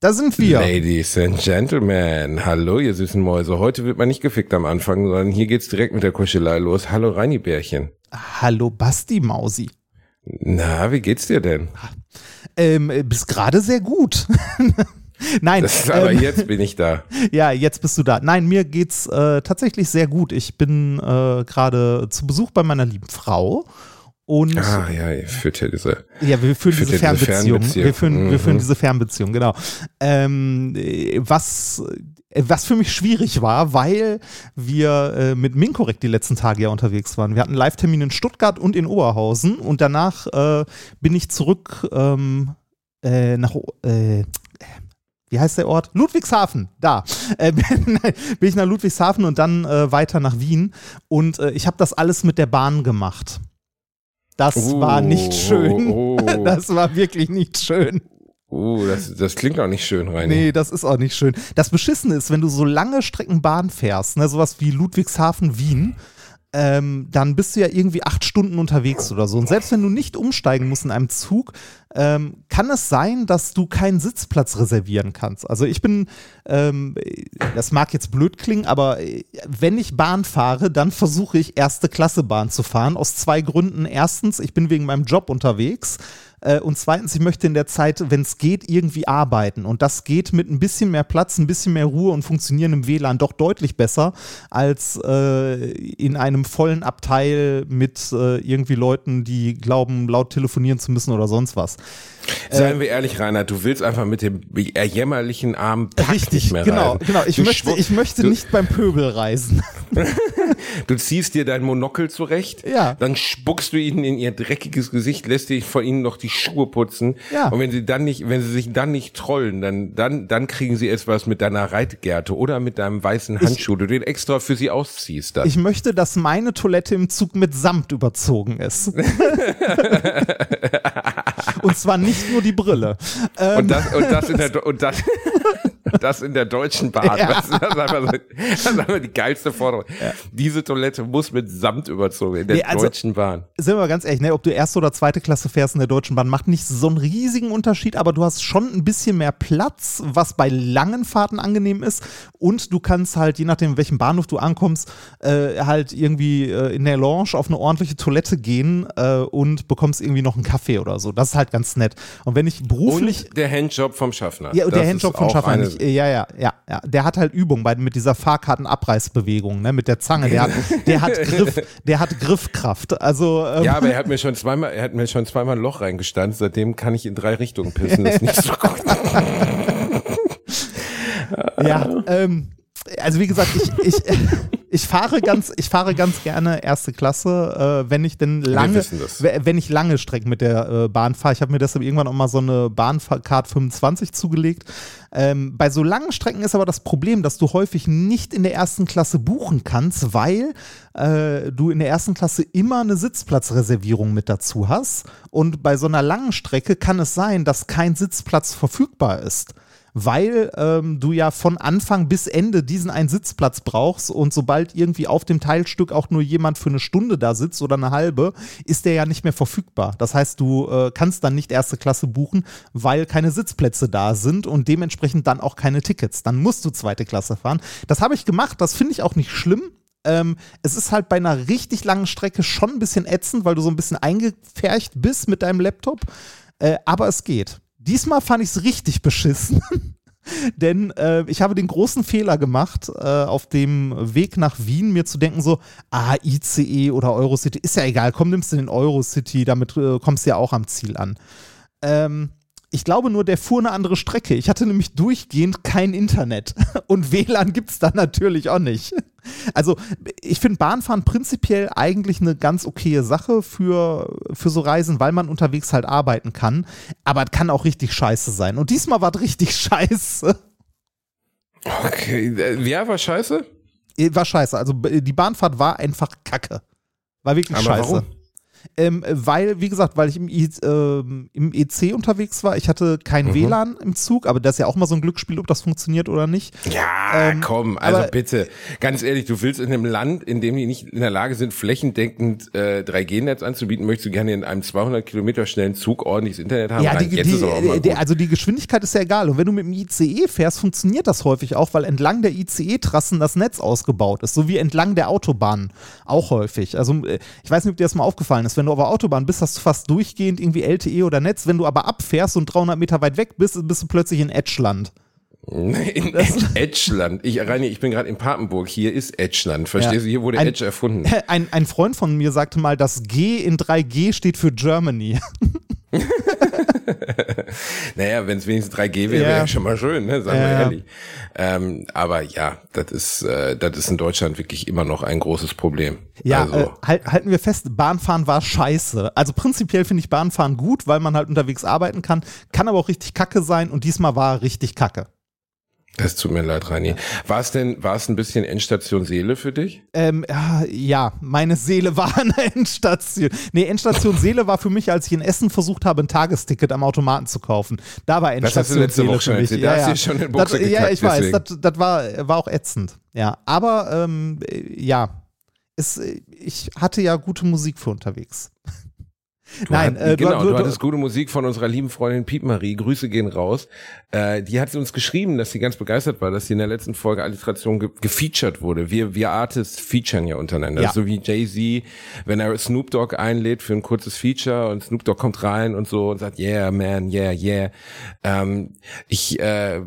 Da sind wir. Ladies and Gentlemen, hallo ihr süßen Mäuse. Heute wird man nicht gefickt am Anfang, sondern hier geht's direkt mit der Kuschelei los. Hallo Reini Bärchen. Hallo Basti Mausi. Na, wie geht's dir denn? Ähm, bis gerade sehr gut. Nein. Das ist, aber ähm, jetzt bin ich da. Ja, jetzt bist du da. Nein, mir geht's äh, tatsächlich sehr gut. Ich bin äh, gerade zu Besuch bei meiner lieben Frau. Und Ah ja, ihr führt ja diese. Ja, wir führen diese Fernbeziehung. Fernbeziehung. Wir führen, wir führen Mhm. diese Fernbeziehung, genau. Ähm, äh, was, äh, was für mich schwierig war, weil wir äh, mit Minkorrekt die letzten Tage ja unterwegs waren. Wir hatten einen Live-Termin in Stuttgart und in Oberhausen und danach äh, bin ich zurück ähm, äh, nach, äh, wie heißt der Ort? Ludwigshafen, da. Äh, bin, bin ich nach Ludwigshafen und dann äh, weiter nach Wien. Und äh, ich habe das alles mit der Bahn gemacht. Das war nicht schön. Oh, oh, Das war wirklich nicht schön. oh das, das klingt auch nicht schön, Reini. Nee, das ist auch nicht schön. Das Beschissene ist, wenn du so lange Strecken Bahn fährst, ne, sowas wie Ludwigshafen, Wien, ähm, dann bist du ja irgendwie acht Stunden unterwegs oder so. Und selbst wenn du nicht umsteigen musst in einem Zug, ähm, kann es sein, dass du keinen Sitzplatz reservieren kannst. Also ich bin, ähm, das mag jetzt blöd klingen, aber äh, wenn ich Bahn fahre, dann versuche ich erste Klasse Bahn zu fahren. Aus zwei Gründen. Erstens, ich bin wegen meinem Job unterwegs. Äh, Und zweitens, ich möchte in der Zeit, wenn es geht, irgendwie arbeiten. Und das geht mit ein bisschen mehr Platz, ein bisschen mehr Ruhe und funktionierendem WLAN doch deutlich besser als äh, in einem vollen Abteil mit äh, irgendwie Leuten, die glauben, laut telefonieren zu müssen oder sonst was. Seien wir ehrlich, Rainer, du willst einfach mit dem jämmerlichen Arm Pack nicht Richtig, mehr genau, reisen. genau. Ich Du möchte, ich möchte nicht beim Pöbel reisen. Du ziehst dir dein Monokel zurecht, Ja. dann spuckst du ihnen in ihr dreckiges Gesicht, lässt dich vor ihnen noch die Schuhe putzen. Ja. Und wenn sie dann nicht, wenn sie sich dann nicht trollen, dann, dann, dann kriegen sie etwas mit deiner Reitgerte oder mit deinem weißen Handschuh, du den extra für sie ausziehst. Dann. Ich möchte, dass meine Toilette im Zug mit Samt überzogen ist. und zwar nicht nur die Brille. Ähm, und das, und das in der, und das, das in der deutschen Bahn. Ja. Das, ist einfach so, das ist einfach die geilste Forderung. Diese Toilette muss mit Samt überzogen in der Nee, also- deutschen Bahn. sind wir mal ganz ehrlich, ne, ob du erste oder zweite Klasse fährst in der Deutschen Bahn, macht nicht so einen riesigen Unterschied, aber du hast schon ein bisschen mehr Platz, was bei langen Fahrten angenehm ist. Und du kannst halt, je nachdem, in welchem Bahnhof du ankommst, äh, halt irgendwie äh, in der Lounge auf eine ordentliche Toilette gehen äh, und bekommst irgendwie noch einen Kaffee oder so. Das ist halt ganz nett. Und wenn ich beruflich. Und der Handjob vom Schaffner. Ja, und der Handjob auch Schaffner eine- nicht. Ja, ja, ja, ja. Der hat halt Übung bei, mit dieser Fahrkartenabreißbewegung, ne, mit der Zange. Der hat, der hat Griff, der hat Griffkraft. Also, ähm, Ja, aber er hat mir schon zweimal, er hat mir schon zweimal ein Loch reingestanzt. Seitdem kann ich in drei Richtungen pissen. Das ist nicht so gut. Ja, ähm, also wie gesagt, ich, ich, ich fahre ganz, ich fahre ganz gerne erste Klasse, äh, wenn ich denn lange, wenn ich lange Strecken mit der äh, Bahn fahre. Ich habe mir deshalb irgendwann auch mal so eine Bahncard 25 zugelegt. Ähm, bei so langen Strecken ist aber das Problem, dass du häufig nicht in der ersten Klasse buchen kannst, weil äh, du in der ersten Klasse immer eine Sitzplatzreservierung mit dazu hast. Und bei so einer langen Strecke kann es sein, dass kein Sitzplatz verfügbar ist weil ähm, du ja von Anfang bis Ende diesen einen Sitzplatz brauchst und sobald irgendwie auf dem Teilstück auch nur jemand für eine Stunde da sitzt oder eine halbe, ist der ja nicht mehr verfügbar. Das heißt, du äh, kannst dann nicht erste Klasse buchen, weil keine Sitzplätze da sind und dementsprechend dann auch keine Tickets. Dann musst du zweite Klasse fahren. Das habe ich gemacht, das finde ich auch nicht schlimm. Ähm, es ist halt bei einer richtig langen Strecke schon ein bisschen ätzend, weil du so ein bisschen eingepfercht bist mit deinem Laptop. Äh, aber es geht. Diesmal fand ich es richtig beschissen. Denn äh, ich habe den großen Fehler gemacht, äh, auf dem Weg nach Wien mir zu denken, so, ah, ICE oder Eurocity, ist ja egal, komm, nimmst du den Eurocity, damit äh, kommst du ja auch am Ziel an. Ähm, ich glaube nur, der fuhr eine andere Strecke. Ich hatte nämlich durchgehend kein Internet. Und WLAN gibt es da natürlich auch nicht. Also, ich finde Bahnfahren prinzipiell eigentlich eine ganz okaye Sache für, für so Reisen, weil man unterwegs halt arbeiten kann. Aber es kann auch richtig scheiße sein. Und diesmal war es richtig scheiße. Okay, äh, wer war scheiße? War scheiße. Also, die Bahnfahrt war einfach kacke. War wirklich Aber scheiße. warum? Ähm, weil, wie gesagt, weil ich im, I, ähm, im EC unterwegs war. Ich hatte kein Mhm. WLAN im Zug, aber das ist ja auch mal so ein Glücksspiel, ob das funktioniert oder nicht. Ja, Ähm, komm, also bitte, ganz ehrlich, du willst in einem Land, in dem die nicht in der Lage sind, flächendeckend äh, 3G-Netz anzubieten, möchtest du gerne in einem 200 Kilometer schnellen Zug ordentliches Internet haben? Ja, die, die, die, gut. also die Geschwindigkeit ist ja egal. Und wenn du mit dem ICE fährst, funktioniert das häufig auch, weil entlang der ICE-Trassen das Netz ausgebaut ist, so wie entlang der Autobahn auch häufig. Also äh, ich weiß nicht, ob dir das mal aufgefallen ist. Wenn du auf der Autobahn bist, hast du fast durchgehend irgendwie LTE oder Netz. Wenn du aber abfährst und 300 Meter weit weg bist, bist du plötzlich in Edgeland. In Edgeland. Ich, Reini, ich bin gerade in Papenburg. Hier ist Edgeland. Verstehst Ja. du? Hier wurde Ein- Edge erfunden. Ein, ein Freund von mir sagte mal, das G in 3G steht für Germany. Naja, wenn es wenigstens 3G wäre, Ja. wäre ja schon mal schön, ne? sagen wir Ja. ehrlich. Ähm, aber ja, das ist, äh, das ist in Deutschland wirklich immer noch ein großes Problem. Ja, also, äh, halt, halten wir fest, Bahnfahren war scheiße. Also prinzipiell finde ich Bahnfahren gut, weil man halt unterwegs arbeiten kann, kann aber auch richtig kacke sein und diesmal war richtig kacke. Das tut mir leid, Reini. War es denn, war es ein bisschen Endstation Seele für dich? Ähm, ja, ja, meine Seele war der Endstation. Nee, Endstation Seele war für mich, als ich in Essen versucht habe, ein Tagesticket am Automaten zu kaufen. Da war Das hast du Endstation letzte Seele Woche für schon mich. erzählt. Da hast du dir schon in das, Boxer Ja, gekackt, ich weiß, deswegen. das, das war, war auch ätzend. Ja, aber ähm, äh, ja, es, äh, ich hatte ja gute Musik für unterwegs. Du Nein, hat, äh, genau, du- du, du- hattest gute Musik von unserer lieben Freundin Piep Marie. Grüße gehen raus. Äh, die hat uns geschrieben, dass sie ganz begeistert war, dass sie in der letzten Folge Alliteration ge gefeatured wurde. Wir, wir Artists featuren ja untereinander. Ja. So wie Jay-Z, wenn er Snoop Dogg einlädt für ein kurzes Feature und Snoop Dogg kommt rein und so und sagt, yeah, man, yeah, yeah. Ähm, ich, äh,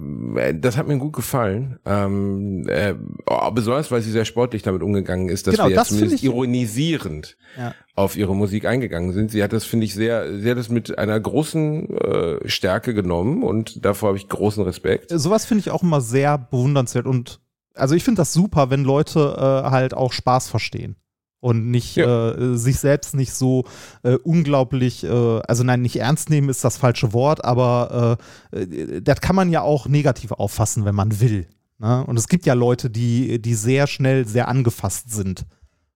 das hat mir gut gefallen. Ähm, äh, oh, besonders, weil sie sehr sportlich damit umgegangen ist, dass Genau, wir das zumindest finde ich- ironisierend Ja. Auf ihre Musik eingegangen sind. Sie hat das, finde ich, sehr, sie hat das mit einer großen äh, Stärke genommen und davor habe ich großen Respekt. sowas finde ich auch immer sehr bewundernswert und also ich finde das super, wenn Leute äh, halt auch Spaß verstehen und nicht äh, sich selbst nicht so äh, unglaublich, äh, also nein, nicht ernst nehmen ist das falsche Wort, aber äh, äh, das kann man ja auch negativ auffassen, wenn man will. Ne? Und es gibt ja Leute, die, die sehr schnell sehr angefasst sind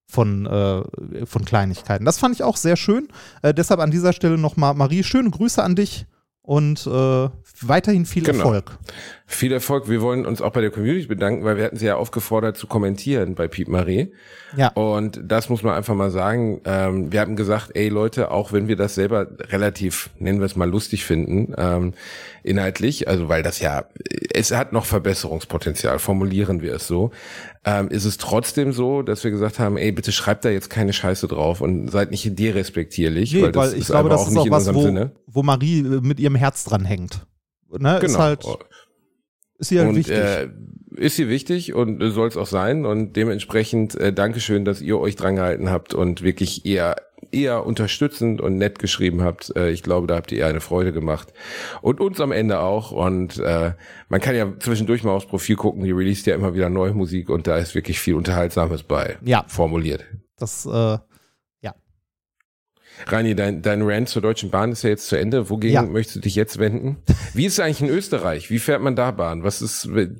von, äh, von Kleinigkeiten. Das fand ich auch sehr schön. Äh, deshalb an dieser Stelle nochmal, Marie, schöne Grüße an dich und äh, weiterhin viel Genau. Erfolg. Viel Erfolg. Wir wollen uns auch bei der Community bedanken, weil wir hatten sie ja aufgefordert zu kommentieren bei Piep Marie. Ja. Und das muss man einfach mal sagen. Ähm, wir haben gesagt, ey Leute, auch wenn wir das selber relativ, nennen wir es mal lustig finden, ähm, inhaltlich, also weil das ja, es hat noch Verbesserungspotenzial, formulieren wir es so, ähm, ist es trotzdem so, dass wir gesagt haben, ey, bitte schreibt da jetzt keine Scheiße drauf und seid nicht derespektierlich, Nee, weil das ich ist glaube, das auch ist nicht auch in was, unserem wo, Sinne. wo Marie äh, mit ihrem Herz dran hängt. Ne? Ist Genau. halt, ist ihr halt und wichtig. Äh, ist sie wichtig und äh, soll es auch sein und dementsprechend äh, Dankeschön, dass ihr euch dran gehalten habt und wirklich eher eher unterstützend und nett geschrieben habt. Äh, ich glaube, da habt ihr eher eine Freude gemacht und uns am Ende auch und äh, man kann ja zwischendurch mal aufs Profil gucken, die released ja immer wieder neue Musik und da ist wirklich viel Unterhaltsames bei Ja. formuliert. das, äh, Rani, dein, dein Rant zur Deutschen Bahn ist ja jetzt zu Ende. Wogegen Ja. möchtest du dich jetzt wenden? Wie ist es eigentlich in Österreich? Wie fährt man da Bahn? Was ist, ähm,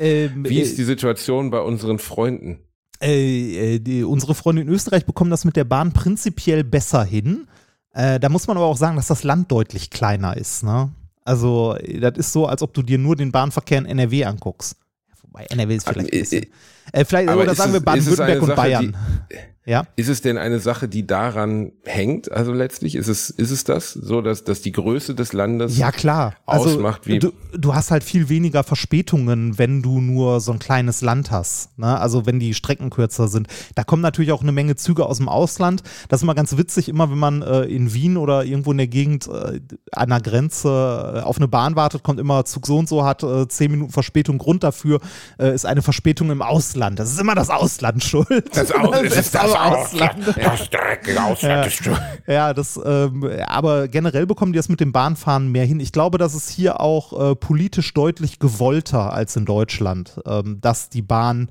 wie äh, ist die Situation bei unseren Freunden? Äh, äh, die, unsere Freunde in Österreich bekommen das mit der Bahn prinzipiell besser hin. Äh, da muss man aber auch sagen, dass das Land deutlich kleiner ist. Ne? Also, äh, das ist so, als ob du dir nur den Bahnverkehr in NRW anguckst. Wobei NRW ist vielleicht ein äh, bisschen. Äh, vielleicht, aber oder sagen wir es- es Baden-Württemberg und Sache, Bayern. Ja. Ist es denn eine Sache, die daran hängt? Also letztlich ist es ist es das so, dass dass die Größe des Landes Ja, klar. Also, ausmacht, wie du, du hast halt viel weniger Verspätungen, wenn du nur so ein kleines Land hast. Ne? Also wenn die Strecken kürzer sind. Da kommen natürlich auch eine Menge Züge aus dem Ausland. Das ist immer ganz witzig, immer wenn man äh, in Wien oder irgendwo in der Gegend äh, an der Grenze äh, auf eine Bahn wartet, kommt immer Zug so und so, hat äh, zehn Minuten Verspätung. Grund dafür äh, ist eine Verspätung im Ausland. Das ist immer das Ausland schuld. das Aus, es ist das aber Ausland. Das dreckige Ausland ist schon. Ja, das, ähm, aber generell bekommen die das mit dem Bahnfahren mehr hin. Ich glaube, das ist hier auch äh, politisch deutlich gewollter als in Deutschland, ähm, dass die Bahn,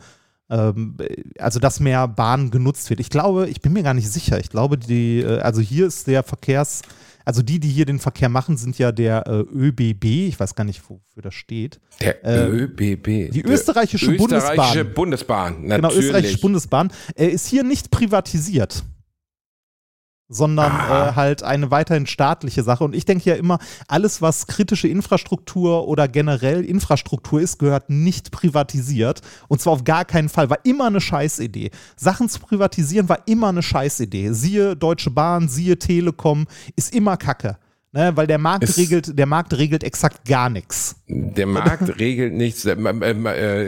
ähm, also dass mehr Bahn genutzt wird. Ich glaube, ich bin mir gar nicht sicher. Ich glaube, die, äh, also hier ist der Verkehrs, also die, die hier den Verkehr machen, sind ja der äh, ÖBB. Ich weiß gar nicht, wofür das steht. Der Äh, ÖBB. die österreichische österreichische Bundesbahn. Bundesbahn. Genau, Natürlich. österreichische Bundesbahn, äh, ist hier nicht privatisiert. Sondern äh, halt eine weiterhin staatliche Sache. Und ich denke ja immer, alles, was kritische Infrastruktur oder generell Infrastruktur ist, gehört nicht privatisiert. Und zwar auf gar keinen Fall. War immer eine Scheißidee. Sachen zu privatisieren war immer eine Scheißidee. Siehe Deutsche Bahn, siehe Telekom, ist immer Kacke. Ne, weil der Markt Es- regelt, der Markt regelt exakt gar nichts. Der Markt regelt nichts.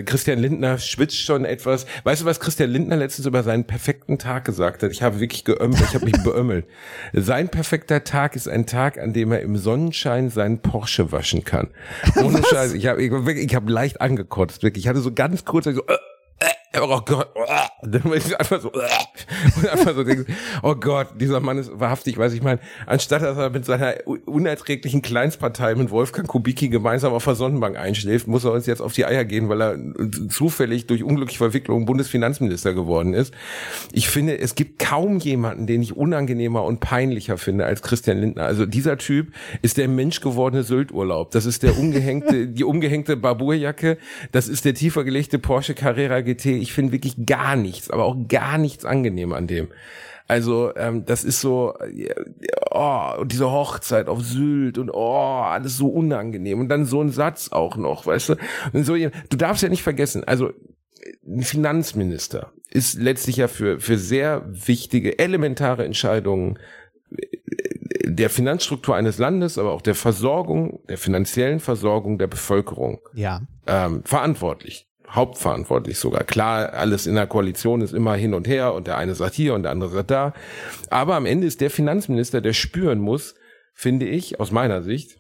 Christian Lindner schwitzt schon etwas. Weißt du, was Christian Lindner letztens über seinen perfekten Tag gesagt hat? Ich habe wirklich geömmelt, ich habe mich beömmelt. Sein perfekter Tag ist ein Tag, an dem er im Sonnenschein seinen Porsche waschen kann. Ohne Scheiß. Ich habe ich, ich hab leicht angekotzt, wirklich. Ich hatte so ganz kurz so, äh, äh, oh Gott, äh, dann ich einfach so, und einfach so denke, oh Gott, dieser Mann ist wahrhaftig, weiß ich meine, anstatt dass er mit seiner unerträglichen Kleinstpartei mit Wolfgang Kubicki gemeinsam auf der Sonnenbank einschläft, muss er uns jetzt auf die Eier gehen, weil er zufällig durch unglückliche Verwicklung Bundesfinanzminister geworden ist. Ich finde, es gibt kaum jemanden, den ich unangenehmer und peinlicher finde als Christian Lindner. Also dieser Typ ist der menschgewordene Sylt-Urlaub. Das ist der umgehängte, die umgehängte Barbourjacke. Das ist der tiefer gelegte Porsche Carrera GT. Ich finde wirklich gar nichts, aber auch gar nichts angenehm an dem. Also ähm, das ist so, äh, oh, und diese Hochzeit auf Sylt und oh, alles so unangenehm. Und dann so ein Satz auch noch, weißt du? Und so, du darfst ja nicht vergessen, also ein Finanzminister ist letztlich ja für, für sehr wichtige, elementare Entscheidungen der Finanzstruktur eines Landes, aber auch der Versorgung, der finanziellen Versorgung der Bevölkerung Ja. ähm, verantwortlich. Hauptverantwortlich sogar. Klar, alles in der Koalition ist immer hin und her und der eine sagt hier und der andere sagt da. Aber am Ende ist der Finanzminister, der spüren muss, finde ich, aus meiner Sicht,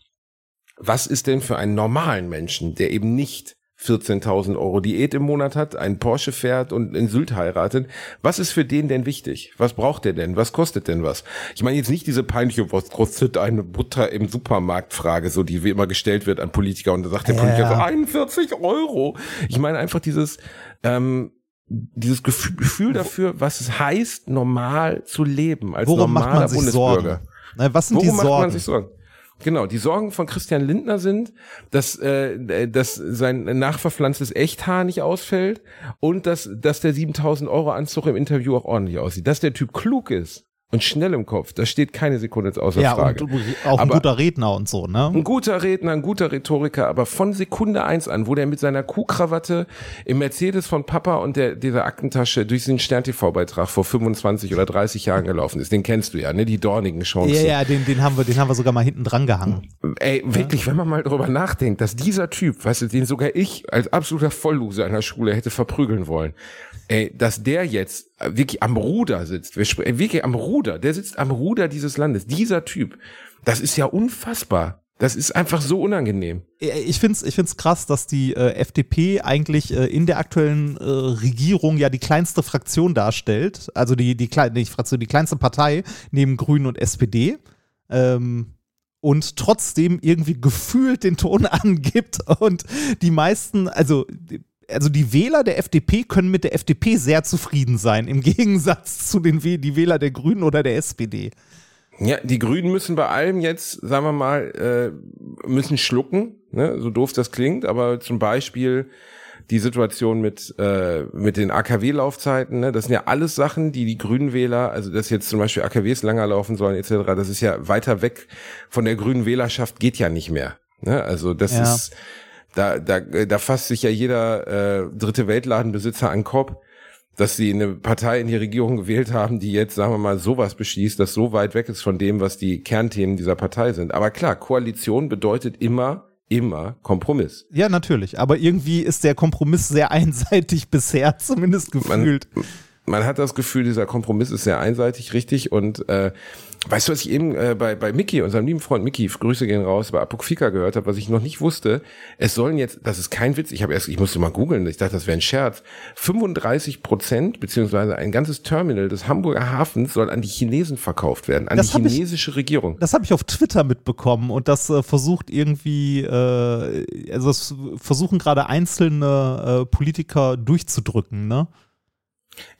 was ist denn für einen normalen Menschen, der eben nicht 14.000 Euro Diät im Monat hat, einen Porsche fährt und in Sylt heiratet. Was ist für den denn wichtig? Was braucht der denn? Was kostet denn was? Ich meine jetzt nicht diese peinliche, was kostet eine Butter im Supermarkt Frage, so die wie immer gestellt wird an Politiker und da sagt der Ja. Politiker so 41 Euro. Ich meine einfach dieses, ähm, dieses Gefühl, dafür, was es heißt, normal zu leben als Worum normaler macht man sich Bundesbürger. Sorgen? Ne, was sind Worum die Sorgen? Genau, die Sorgen von Christian Lindner sind, dass, äh, dass sein nachverpflanztes Echthaar nicht ausfällt und dass, dass der 7000 Euro Anzug im Interview auch ordentlich aussieht. Dass der Typ klug ist und schnell im Kopf, das steht keine Sekunde jetzt außer ja, Frage. und auch ein Aber- guter Redner und so, ne? Ein guter Redner, ein guter Rhetoriker, aber von Sekunde eins an, wo der mit seiner Kuhkrawatte im Mercedes von Papa und der, dieser Aktentasche durch den Stern-TV-Beitrag vor 25 oder 30 Jahren gelaufen ist, den kennst du ja, ne? Die dornigen Chancen. Ja, ja, den, den haben wir, den haben wir sogar mal hinten dran gehangen. Ey, wirklich, wenn man mal drüber nachdenkt, dass dieser Typ, weißt du, den sogar ich als absoluter Vollloser der Schule hätte verprügeln wollen, ey, dass der jetzt wirklich am Ruder sitzt, ey, wirklich am Ruder, der sitzt am Ruder dieses Landes, dieser Typ, das ist ja unfassbar. Das ist einfach so unangenehm. Ich finde es ich find's krass, dass die äh, FDP eigentlich äh, in der aktuellen äh, Regierung ja die kleinste Fraktion darstellt. Also die, die, klei- nicht Fraktion, die kleinste Partei neben Grünen und SPD. Ähm, und trotzdem irgendwie gefühlt den Ton angibt. Und die meisten, also, also die Wähler der FDP können mit der FDP sehr zufrieden sein, im Gegensatz zu den Wäh- die Wähler der Grünen oder der SPD. Ja, die Grünen müssen bei allem jetzt, sagen wir mal, äh, müssen schlucken, ne? so doof das klingt, aber zum Beispiel die Situation mit, äh, mit den AKW-Laufzeiten, ne? das sind ja alles Sachen, die die Grünen Wähler, also dass jetzt zum Beispiel AKWs länger laufen sollen etc., das ist ja weiter weg von der grünen Wählerschaft, geht ja nicht mehr. Ne? Also das Ja. ist, da, da, da fasst sich ja jeder äh, dritte Weltladenbesitzer an Kopf dass sie eine Partei in die Regierung gewählt haben, die jetzt, sagen wir mal, sowas beschließt, das so weit weg ist von dem, was die Kernthemen dieser Partei sind. Aber klar, Koalition bedeutet immer, immer Kompromiss. Ja, natürlich. Aber irgendwie ist der Kompromiss sehr einseitig bisher, zumindest gefühlt. Man hat das Gefühl, dieser Kompromiss ist sehr einseitig, richtig. Und äh, weißt du, was ich eben äh, bei, bei Mickey, unserem lieben Freund Mickey, Grüße gehen raus, bei Apokfika gehört habe, was ich noch nicht wusste, es sollen jetzt, das ist kein Witz, ich habe erst, ich musste mal googeln, ich dachte, das wäre ein Scherz, 35 Prozent, beziehungsweise ein ganzes Terminal des Hamburger Hafens soll an die Chinesen verkauft werden, an Das die hab ich- chinesische Regierung. Das habe ich auf Twitter mitbekommen und das äh, versucht irgendwie, äh, also das versuchen gerade einzelne äh, Politiker durchzudrücken, ne?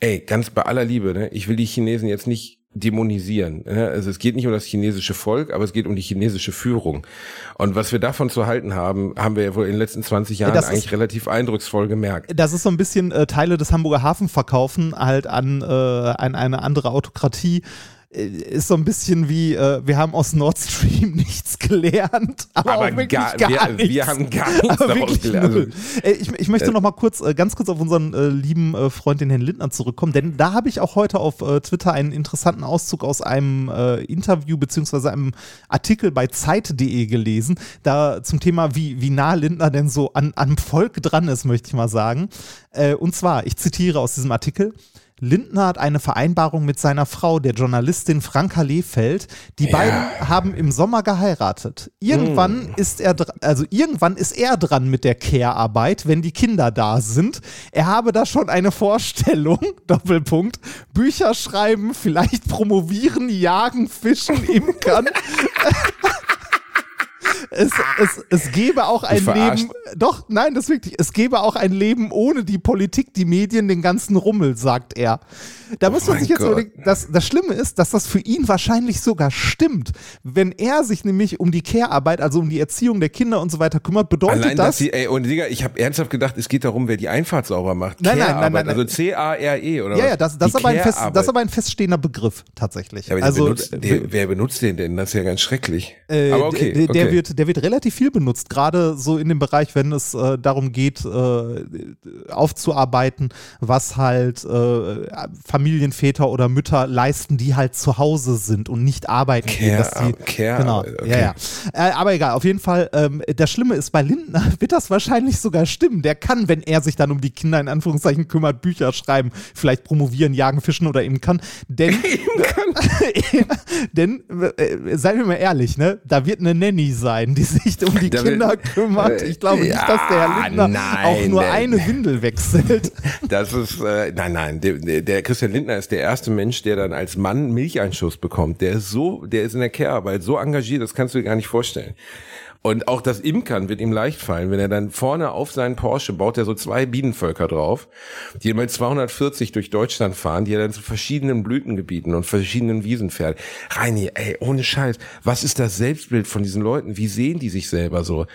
Ey, ganz bei aller Liebe, ne? ich will die Chinesen jetzt nicht dämonisieren. Ne? Also es geht nicht um das chinesische Volk, aber es geht um die chinesische Führung. Und was wir davon zu halten haben, haben wir ja wohl in den letzten 20 Jahren das ist- eigentlich relativ eindrucksvoll gemerkt. Das ist so ein bisschen äh, Teile des Hamburger Hafen verkaufen halt an, äh, an eine andere Autokratie. Äh, ist so ein bisschen wie, äh, wir haben aus Nord Stream nichts gelernt. Aber, Aber auch wirklich gar- gar, wir- nichts. wir haben gar nichts aber daraus gelernt. null. Äh, ich, ich möchte noch mal kurz, äh, ganz kurz auf unseren äh, lieben äh, Freund, den Herrn Lindner, zurückkommen, denn da habe ich auch heute auf äh, Twitter einen interessanten Auszug aus einem äh, Interview beziehungsweise einem Artikel bei Zeit.de gelesen, da zum Thema, wie, wie nah Lindner denn so an, am Volk dran ist, möchte ich mal sagen. Äh, und zwar, ich zitiere aus diesem Artikel. Lindner hat eine Vereinbarung mit seiner Frau, der Journalistin Franka Lehfeld. Die beiden haben im Sommer geheiratet. Irgendwann ist er, also irgendwann ist er dran mit der Care-Arbeit, wenn die Kinder da sind. Er habe da schon eine Vorstellung, Doppelpunkt, Bücher schreiben, vielleicht promovieren, jagen, fischen, imkern. Es, es, es gäbe auch ein. Leben, doch, nein, das ist wirklich, es gäbe auch ein Leben ohne die Politik, die Medien, den ganzen Rummel, sagt er. Da muss man sich jetzt überlegen, das, das Schlimme ist, dass das für ihn wahrscheinlich sogar stimmt. Wenn er sich nämlich um die Care-Arbeit, also um die Erziehung der Kinder und so weiter kümmert, bedeutet Allein, dass das, sie, ey, und Digga, ich habe ernsthaft gedacht, es geht darum, wer die Einfahrt sauber macht. Nein, nein, nein, nein. Also C-A-R-E oder ja, was? ja, das, das, ist aber ein fest, das ist aber ein feststehender Begriff, tatsächlich. Ja, also, benutzt, der, wer benutzt den denn? Das ist ja ganz schrecklich. Äh, aber okay, der, der, okay. wird, der wird relativ viel benutzt, gerade so in dem Bereich, wenn es äh, darum geht, äh, aufzuarbeiten, was halt äh, Familienväter oder Mütter leisten, die halt zu Hause sind und nicht arbeiten gehen. Dass die, Care- Care- genau, okay. ja, ja. Äh, aber egal, auf jeden Fall, ähm, das Schlimme ist, bei Lindner wird das wahrscheinlich sogar stimmen. Der kann, wenn er sich dann um die Kinder in Anführungszeichen kümmert, Bücher schreiben, vielleicht promovieren, jagen, fischen oder imkern. Denn, denn äh, seien wir mal ehrlich, ne, da wird eine Nanny sein, die sich um die Da Kinder kümmert. Ich glaube nicht, Ja, dass der Herr Lindner nein, auch nur der- eine Windel wechselt. Das ist, äh, nein, nein, der, der- der Christian Lindner ist der erste Mensch, der dann als Mann Milcheinschuss bekommt. Der ist so, der ist in der Care-Arbeit so engagiert, das kannst du dir gar nicht vorstellen. Und auch das Imkern wird ihm leicht fallen, wenn er dann vorne auf seinen Porsche baut er so zwei Bienenvölker drauf, die mal 240 durch Deutschland fahren, die er dann zu verschiedenen Blütengebieten und verschiedenen Wiesen fährt. Reini, ey, ohne Scheiß, was ist das Selbstbild von diesen Leuten? Wie sehen die sich selber so?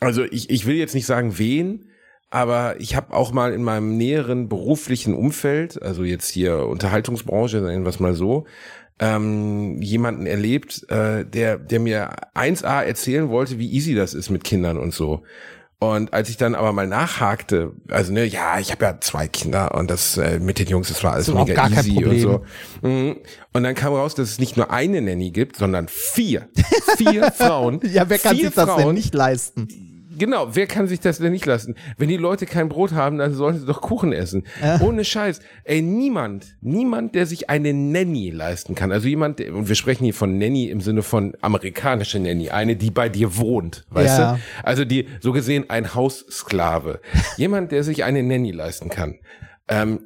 Also ich, ich will jetzt nicht sagen wen, aber ich habe auch mal in meinem näheren beruflichen Umfeld, also jetzt hier Unterhaltungsbranche, nennen wir es mal so, ähm, jemanden erlebt, äh, der, der mir 1a erzählen wollte, wie easy das ist mit Kindern und so. Und als ich dann aber mal nachhakte, also ne, ja, ich habe ja zwei Kinder und das äh, mit den Jungs, das war alles auch mega gar kein easy und Problem. so. Mhm. Und dann kam raus, dass es nicht nur eine Nanny gibt, sondern vier. Vier Frauen. Ja, wer kann sich das denn nicht leisten? Genau, wer kann sich das denn nicht lassen? Wenn die Leute kein Brot haben, dann sollen sie doch Kuchen essen. Ohne Scheiß. Ey, niemand, niemand, der sich eine Nanny leisten kann. Also jemand, der- und wir sprechen hier von Nanny im Sinne von amerikanische Nanny, eine, die bei dir wohnt, weißt Ja. du? Also die, so gesehen, ein Haussklave. jemand, der sich eine Nanny leisten kann. Ähm,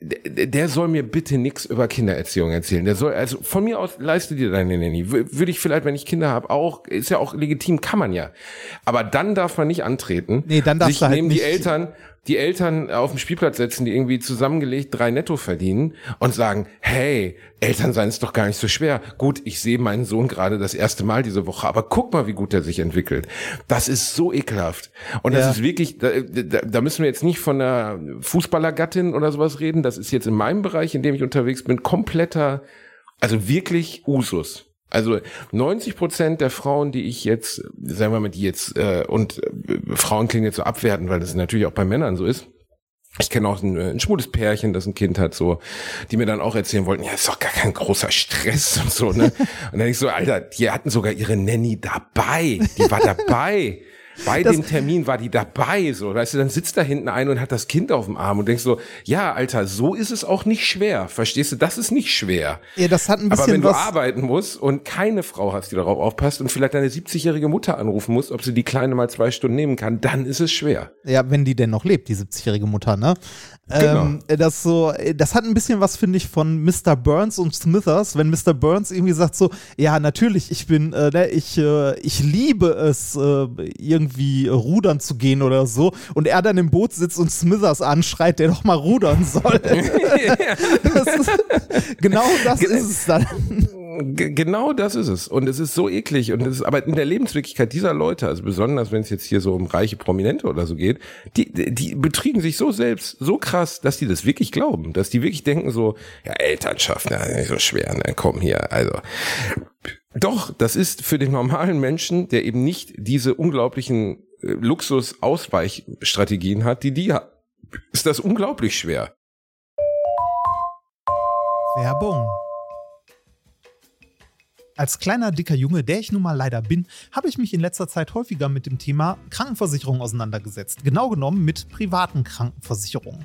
der, der soll mir bitte nichts über Kindererziehung erzählen. Der soll, also von mir aus leiste dir deine Nanny. Würde ich vielleicht, wenn ich Kinder habe, auch, ist ja auch legitim, kann man ja. Aber dann darf man nicht antreten. Nee, dann darfst sich du halt neben die nicht- Eltern, die Eltern auf dem Spielplatz setzen, die irgendwie zusammengelegt drei Netto verdienen und sagen, hey, Eltern sein ist doch gar nicht so schwer. Gut, ich sehe meinen Sohn gerade das erste Mal diese Woche, aber guck mal, wie gut er sich entwickelt. Das ist so ekelhaft. Und das Ja. ist wirklich, da, da, da müssen wir jetzt nicht von einer Fußballergattin oder sowas reden. Das ist jetzt in meinem Bereich, in dem ich unterwegs bin, kompletter, also wirklich Usus. Also 90 Prozent der Frauen, die ich jetzt, sagen wir mal, die jetzt, äh, und äh, Frauen klingen jetzt so abwertend, weil das natürlich auch bei Männern so ist. Ich kenne auch ein, äh, ein schwules Pärchen, das ein Kind hat, so, die mir dann auch erzählen wollten, ja, ist doch gar kein großer Stress und so, ne? Und dann ich so, Alter, die hatten sogar ihre Nanny dabei. Die war dabei. Bei Das- dem Termin war die dabei, so, weißt du, dann sitzt da hinten ein und hat das Kind auf dem Arm und denkst so, ja, Alter, so ist es auch nicht schwer. Verstehst du? Das ist nicht schwer. Ja, das hat ein Aber bisschen wenn du arbeiten musst und keine Frau hast, die darauf aufpasst und vielleicht deine 70-jährige Mutter anrufen musst, ob sie die Kleine mal zwei Stunden nehmen kann, dann ist es schwer. Ja, wenn die denn noch lebt, die 70-jährige Mutter, ne? Genau. Ähm, das so, das hat ein bisschen was, finde ich, von Mr. Burns und Smithers, wenn Mr. Burns irgendwie sagt so, ja, natürlich, ich bin, äh, ne, ich, äh, ich liebe es, äh, irgendwie irgendwie rudern zu gehen oder so und er dann im Boot sitzt und Smithers anschreit, der doch mal rudern soll. das ist, genau das ist es dann. Genau das ist es. Und es ist so eklig. Und es ist aber in der Lebenswirklichkeit dieser Leute, also besonders wenn es jetzt hier so um reiche Prominente oder so geht, die, die betriegen sich so selbst so krass, dass die das wirklich glauben. Dass die wirklich denken so, ja, Elternschaft, na, nicht so schwer, ne, komm hier, also. Doch, das ist für den normalen Menschen, der eben nicht diese unglaublichen äh, Luxus-Ausweichstrategien hat, die die hat, ist das unglaublich schwer. Werbung als kleiner, dicker Junge, der ich nun mal leider bin, habe ich mich in letzter Zeit häufiger mit dem Thema Krankenversicherung auseinandergesetzt. Genau genommen mit privaten Krankenversicherungen.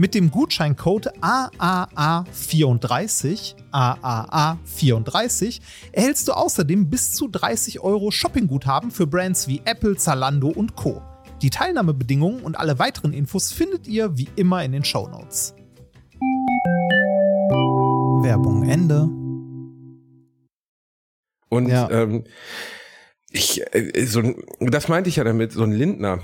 Mit dem Gutscheincode AAA34, AAA34, erhältst du außerdem bis zu 30 Euro Shoppingguthaben für Brands wie Apple, Zalando und Co. Die Teilnahmebedingungen und alle weiteren Infos findet ihr wie immer in den Show Notes. Werbung Ende. Und ja. ähm, ich, äh, so, das meinte ich ja damit, so ein Lindner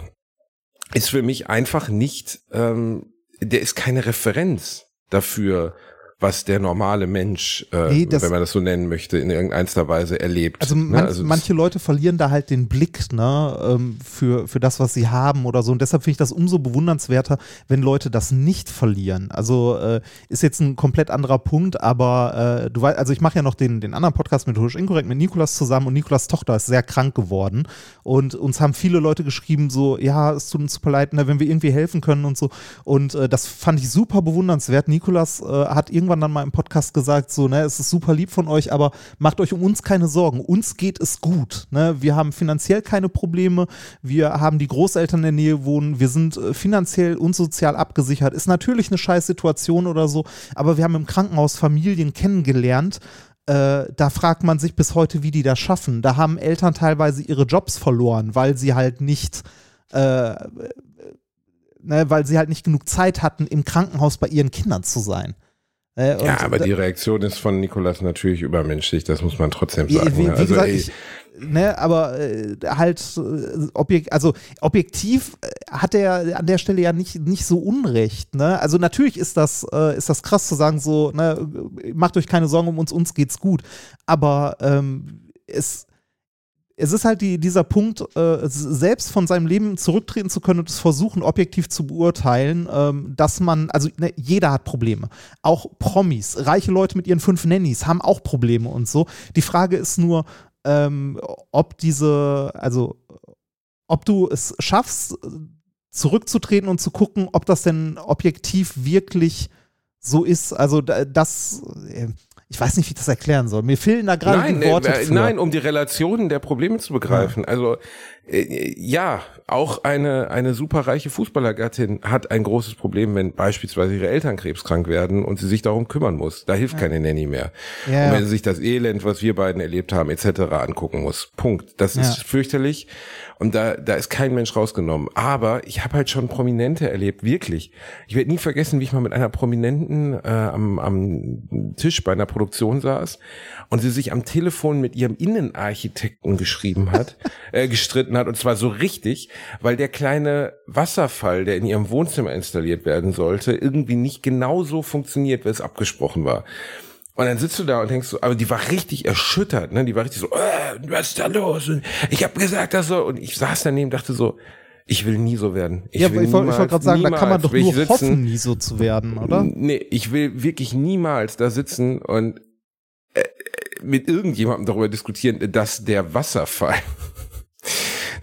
ist für mich einfach nicht, ähm, der ist keine Referenz dafür, was der normale Mensch, äh, nee, das, wenn man das so nennen möchte, in irgendeiner Weise erlebt. Also, ne? man, also manche Leute verlieren da halt den Blick ne, ähm, für, für das, was sie haben oder so. Und deshalb finde ich das umso bewundernswerter, wenn Leute das nicht verlieren. Also äh, ist jetzt ein komplett anderer Punkt, aber äh, du weißt, also ich mache ja noch den, den anderen Podcast mit Husch Inkorrekt mit Nikolas zusammen und Nikolas Tochter ist sehr krank geworden. Und uns haben viele Leute geschrieben, so, ja, es tut uns super leid, ne, wenn wir irgendwie helfen können und so. Und äh, das fand ich super bewundernswert. Nikolas äh, hat irgendwann irgendwann dann mal im Podcast gesagt, so, ne, es ist super lieb von euch, aber macht euch um uns keine Sorgen. Uns geht es gut. Ne? Wir haben finanziell keine Probleme. Wir haben die Großeltern in der Nähe wohnen. Wir sind äh, finanziell und sozial abgesichert. Ist natürlich eine scheiß Situation oder so, aber wir haben im Krankenhaus Familien kennengelernt, äh, da fragt man sich bis heute, wie die das schaffen. Da haben Eltern teilweise ihre Jobs verloren, weil sie halt nicht, äh, ne, weil sie halt nicht genug Zeit hatten, im Krankenhaus bei ihren Kindern zu sein. Äh, ja, aber die Reaktion ist von Nikolas natürlich übermenschlich, das muss man trotzdem sagen. Wie, wie also, gesagt, ich, ne, aber äh, halt äh, objekt, also objektiv äh, hat er an der Stelle ja nicht, nicht so unrecht. Ne? Also natürlich ist das, äh, ist das krass zu sagen, so, ne, macht euch keine Sorgen um uns, uns geht's gut. Aber ähm, es es ist halt die, dieser Punkt, äh, selbst von seinem Leben zurücktreten zu können und es versuchen, objektiv zu beurteilen, ähm, dass man, also ne, jeder hat Probleme. Auch Promis, reiche Leute mit ihren fünf Nannies haben auch Probleme und so. Die Frage ist nur, ähm, ob diese, also ob du es schaffst, zurückzutreten und zu gucken, ob das denn objektiv wirklich so ist. Also das, äh, ich weiß nicht, wie ich das erklären soll. Mir fehlen da gerade die Worte. Äh, nein, um die Relationen der Probleme zu begreifen. Ja. Also äh, ja, auch eine, eine superreiche Fußballergattin hat ein großes Problem, wenn beispielsweise ihre Eltern krebskrank werden und sie sich darum kümmern muss. Da hilft ja. keine Nanny mehr. Ja. Und wenn sie sich das Elend, was wir beiden erlebt haben, etc. angucken muss. Punkt. Das ist fürchterlich. Und da, da ist kein Mensch rausgenommen. Aber ich habe halt schon Prominente erlebt, wirklich. Ich werde nie vergessen, wie ich mal mit einer Prominenten äh, am, am Tisch bei einer Produktion saß und sie sich am Telefon mit ihrem Innenarchitekten geschrieben hat, äh, gestritten hat. Und zwar so richtig, weil der kleine Wasserfall, der in ihrem Wohnzimmer installiert werden sollte, irgendwie nicht genauso funktioniert, wie es abgesprochen war. Und dann sitzt du da und denkst so, aber die war richtig erschüttert, ne? Die war richtig so, äh, was ist da los? Und ich habe gesagt, das so. Und ich saß daneben, dachte so, Ich will nie so werden. Ich ja, will ich wollte wollt gerade sagen, da kann man doch nur sitzen. hoffen, nie so zu werden, oder? Nee, ich will wirklich niemals da sitzen und äh, mit irgendjemandem darüber diskutieren, dass der Wasserfall,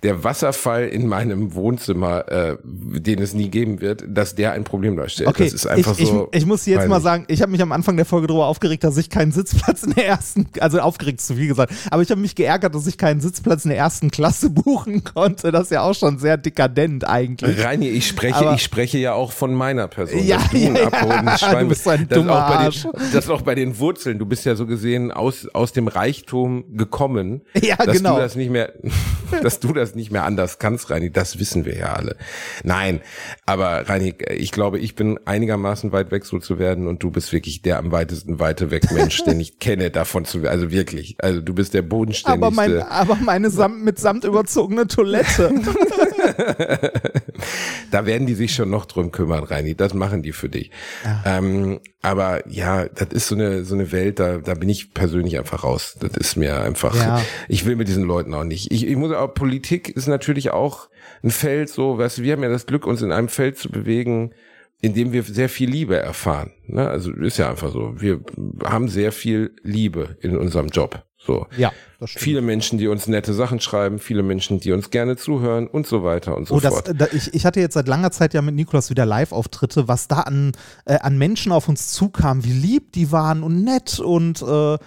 der Wasserfall in meinem Wohnzimmer, äh, den es nie geben wird, dass der ein Problem darstellt. Okay, das ist einfach ich, so. ich, ich muss jetzt mal sagen, ich habe mich am Anfang der Folge darüber aufgeregt, dass ich keinen Sitzplatz in der ersten, also aufgeregt zu viel gesagt, aber ich habe mich geärgert, dass ich keinen Sitzplatz in der ersten Klasse buchen konnte. Das ist ja auch schon sehr dekadent eigentlich. Reini, ich spreche, Aber- ich spreche ja auch von meiner Person. Ja, du ja, ja. abgehobenes Schwein Du bist ein das dummer auch bei. Den, das auch bei den Wurzeln. Du bist ja so gesehen aus, aus dem Reichtum gekommen. Ja, dass genau. Du das nicht mehr, dass du das nicht mehr anders kannst, Reini. Das wissen wir ja alle. Nein, aber Reini, ich glaube, ich bin einigermaßen weit weg, so zu werden und du bist wirklich der am weitesten weite weg Mensch, den ich kenne, davon zu werden. Also wirklich. Also du bist der bodenständigste. Aber, mein, aber meine Samt, mit Samt überzogene Toilette. Da werden die sich schon noch drum kümmern, Reini. Das machen die für dich. Ähm, aber ja, das ist so eine, so eine Welt, da, da bin ich persönlich einfach raus. Das ist mir einfach, Ja. ich will mit diesen Leuten auch nicht. Ich, ich muss auch, Politik ist natürlich auch ein Feld so, du, wir haben ja das Glück, uns in einem Feld zu bewegen, in dem wir sehr viel Liebe erfahren. Ne? Also ist ja einfach so. Wir haben sehr viel Liebe in unserem Job. So. ja, das stimmt. Viele Menschen, die uns nette Sachen schreiben, viele Menschen, die uns gerne zuhören und so weiter und so Oh, das, fort. da, ich, ich hatte jetzt seit langer Zeit ja mit Nikolas wieder Live-Auftritte, was da an, äh, an Menschen auf uns zukam, wie lieb die waren und nett und äh,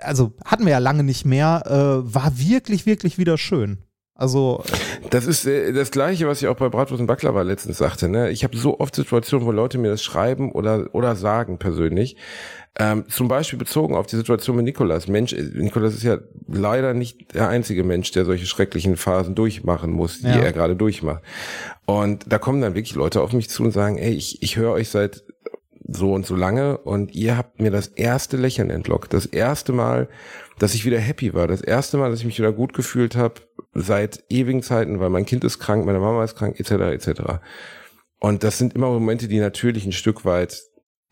also hatten wir ja lange nicht mehr, äh, war wirklich, wirklich wieder schön. Also, Das ist äh, das Gleiche, was ich auch bei Bratwurst und Baklava letztens sagte. Ne? Ich habe so oft Situationen, wo Leute mir das schreiben oder, oder sagen persönlich. Ähm, zum Beispiel bezogen auf die Situation mit Nikolas. Mensch, äh, Nikolas ist ja leider nicht der einzige Mensch, der solche schrecklichen Phasen durchmachen muss, die Ja. er gerade durchmacht. Und da kommen dann wirklich Leute auf mich zu und sagen, ey, ich, ich höre euch seit so und so lange und ihr habt mir das erste Lächeln entlockt. Das erste Mal, dass ich wieder happy war. Das erste Mal, dass ich mich wieder gut gefühlt habe seit ewigen Zeiten, weil mein Kind ist krank, meine Mama ist krank, etc. etc. Und das sind immer Momente, die natürlich ein Stück weit,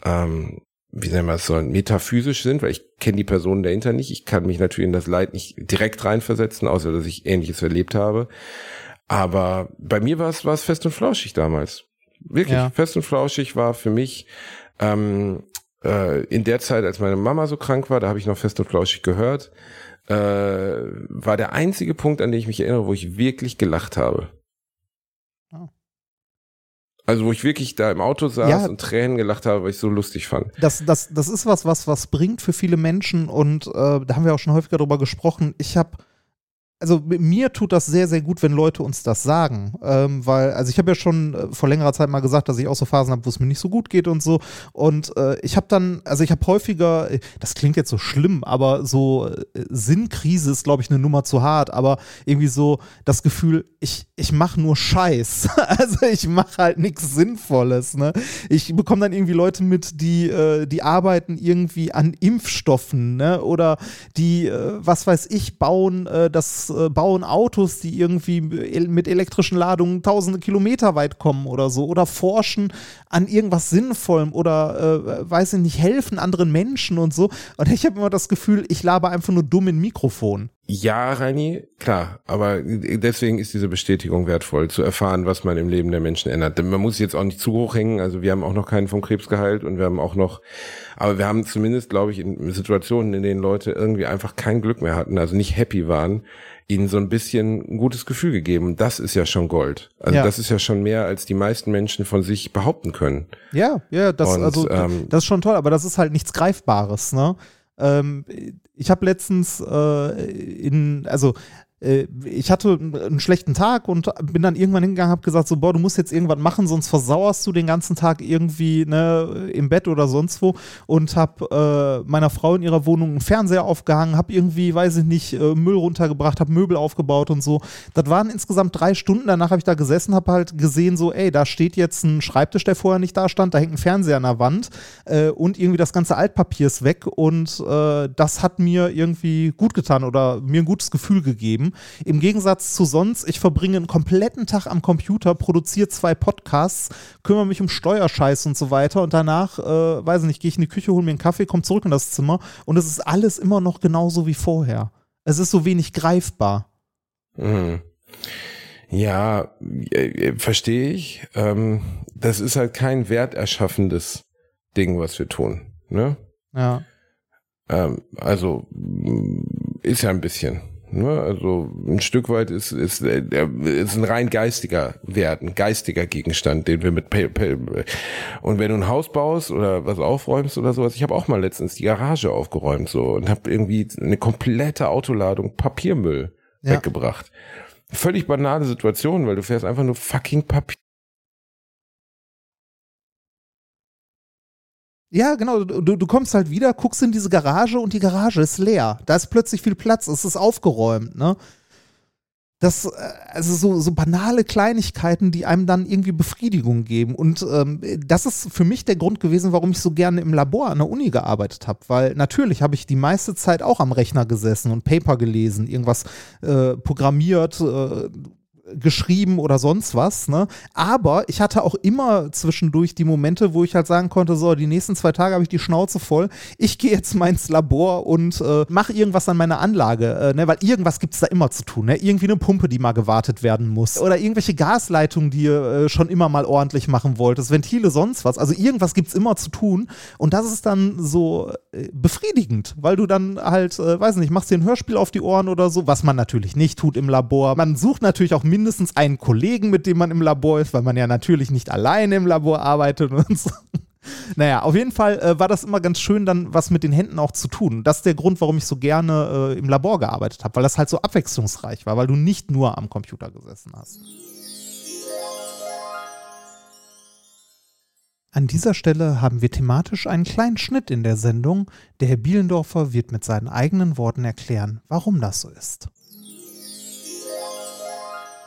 ähm, wie nennen wir es so, metaphysisch sind, weil ich kenne die Personen dahinter nicht. Ich kann mich natürlich in das Leid nicht direkt reinversetzen, außer dass ich Ähnliches erlebt habe. Aber bei mir war es, war es fest und flauschig damals. Wirklich, Ja. fest und flauschig war für mich ähm, äh, in der Zeit, als meine Mama so krank war, da habe ich noch fest und flauschig gehört, äh, war der einzige Punkt, an den ich mich erinnere, wo ich wirklich gelacht habe. Oh. Also wo ich wirklich da im Auto saß Ja. und Tränen gelacht habe, weil ich es so lustig fand. das, das, das ist was, was, was bringt für viele Menschen und äh, da haben wir auch schon häufiger drüber gesprochen. Ich habe also mir tut das sehr, sehr gut, wenn Leute uns das sagen. Ähm, weil, also ich habe ja schon äh, vor längerer Zeit mal gesagt, dass ich auch so Phasen habe, wo es mir nicht so gut geht und so. Und äh, ich habe dann, also ich habe häufiger, äh, das klingt jetzt so schlimm, aber so äh, Sinnkrise ist, glaube ich, eine Nummer zu hart, aber irgendwie so das Gefühl, ich, ich mache nur Scheiß. also ich mache halt nichts Sinnvolles. Ne? Ich bekomme dann irgendwie Leute mit, die, äh, die arbeiten irgendwie an Impfstoffen ne? oder die, äh, was weiß ich, bauen das äh, bauen Autos, die irgendwie mit elektrischen Ladungen tausende Kilometer weit kommen oder so oder forschen an irgendwas Sinnvollem oder äh, weiß ich nicht, helfen anderen Menschen und so. Und ich habe immer das Gefühl, ich laber einfach nur dumm in Mikrofon. Ja, Reini, klar, aber deswegen ist diese Bestätigung wertvoll, zu erfahren, was man im Leben der Menschen ändert. Denn man muss jetzt auch nicht zu hoch hängen, also wir haben auch noch keinen vom Krebs geheilt und wir haben auch noch, aber wir haben zumindest, glaube ich, in Situationen, in denen Leute irgendwie einfach kein Glück mehr hatten, also nicht happy waren, ihnen so ein bisschen ein gutes Gefühl gegeben. Das ist ja schon Gold. Also Ja. das ist ja schon mehr, als die meisten Menschen von sich behaupten können. Ja, ja, das, Und, also, ähm, das ist schon toll, aber das ist halt nichts Greifbares, ne? Ähm, ich habe letztens äh, in, also ich hatte einen schlechten Tag und bin dann irgendwann hingegangen, habe gesagt so, boah, du musst jetzt irgendwas machen, sonst versauerst du den ganzen Tag irgendwie ne, im Bett oder sonst wo und habe äh, meiner Frau in ihrer Wohnung einen Fernseher aufgehangen, habe irgendwie, weiß ich nicht, äh, Müll runtergebracht, habe Möbel aufgebaut und so. Das waren insgesamt drei Stunden, danach habe ich da gesessen, habe halt gesehen so, ey, da steht jetzt ein Schreibtisch, der vorher nicht da stand, da hängt ein Fernseher an der Wand äh, und irgendwie das ganze Altpapier ist weg und äh, das hat mir irgendwie gut getan oder mir ein gutes Gefühl gegeben. Im Gegensatz zu sonst, ich verbringe einen kompletten Tag am Computer, produziere zwei Podcasts, kümmere mich um Steuerscheiß und so weiter und danach, äh, weiß ich nicht, gehe ich in die Küche, hole mir einen Kaffee, komme zurück in das Zimmer und es ist alles immer noch genauso wie vorher. Es ist so wenig greifbar. Mhm. Ja, äh, verstehe ich. Ähm, das ist halt kein werterschaffendes Ding, was wir tun. Ne? Ja. Ähm, also ist ja ein bisschen. Ne? Also ein Stück weit ist, ist, äh, ist ein rein geistiger Wert, ein geistiger Gegenstand, den wir mit Pay, Pay und wenn du ein Haus baust oder was aufräumst oder sowas, ich habe auch mal letztens die Garage aufgeräumt so und habe irgendwie eine komplette Autoladung Papiermüll Ja. weggebracht. Völlig banale Situation, weil du fährst einfach nur fucking Papier. Ja, genau. Du, du kommst halt wieder, guckst in diese Garage und die Garage ist leer. Da ist plötzlich viel Platz, es ist aufgeräumt, ne? Das, äh, also so, so banale Kleinigkeiten, die einem dann irgendwie Befriedigung geben. Und ähm, das ist für mich der Grund gewesen, warum ich so gerne im Labor an der Uni gearbeitet habe. Weil natürlich habe ich die meiste Zeit auch am Rechner gesessen und Paper gelesen, irgendwas äh, programmiert, äh, geschrieben oder sonst was, ne? Aber ich hatte auch immer zwischendurch die Momente, wo ich halt sagen konnte, so, die nächsten zwei Tage habe ich die Schnauze voll. Ich gehe jetzt mal ins Labor und äh, mache irgendwas an meiner Anlage, äh, ne? Weil irgendwas gibt es da immer zu tun, ne? Irgendwie eine Pumpe, die mal gewartet werden muss. Oder irgendwelche Gasleitungen, die ihr äh, schon immer mal ordentlich machen wolltest, Ventile, sonst was. Also irgendwas gibt es immer zu tun. Und das ist dann so äh, befriedigend, weil du dann halt, äh, weiß nicht, machst dir ein Hörspiel auf die Ohren oder so, was man natürlich nicht tut im Labor. Man sucht natürlich auch mindestens einen Kollegen, mit dem man im Labor ist, weil man ja natürlich nicht alleine im Labor arbeitet und so. Naja, auf jeden Fall äh, war das immer ganz schön, dann was mit den Händen auch zu tun. Das ist der Grund, warum ich so gerne äh, im Labor gearbeitet habe, weil das halt so abwechslungsreich war, weil du nicht nur am Computer gesessen hast. An dieser Stelle haben wir thematisch einen kleinen Schnitt in der Sendung. Der Herr Bielendorfer wird mit seinen eigenen Worten erklären, warum das so ist.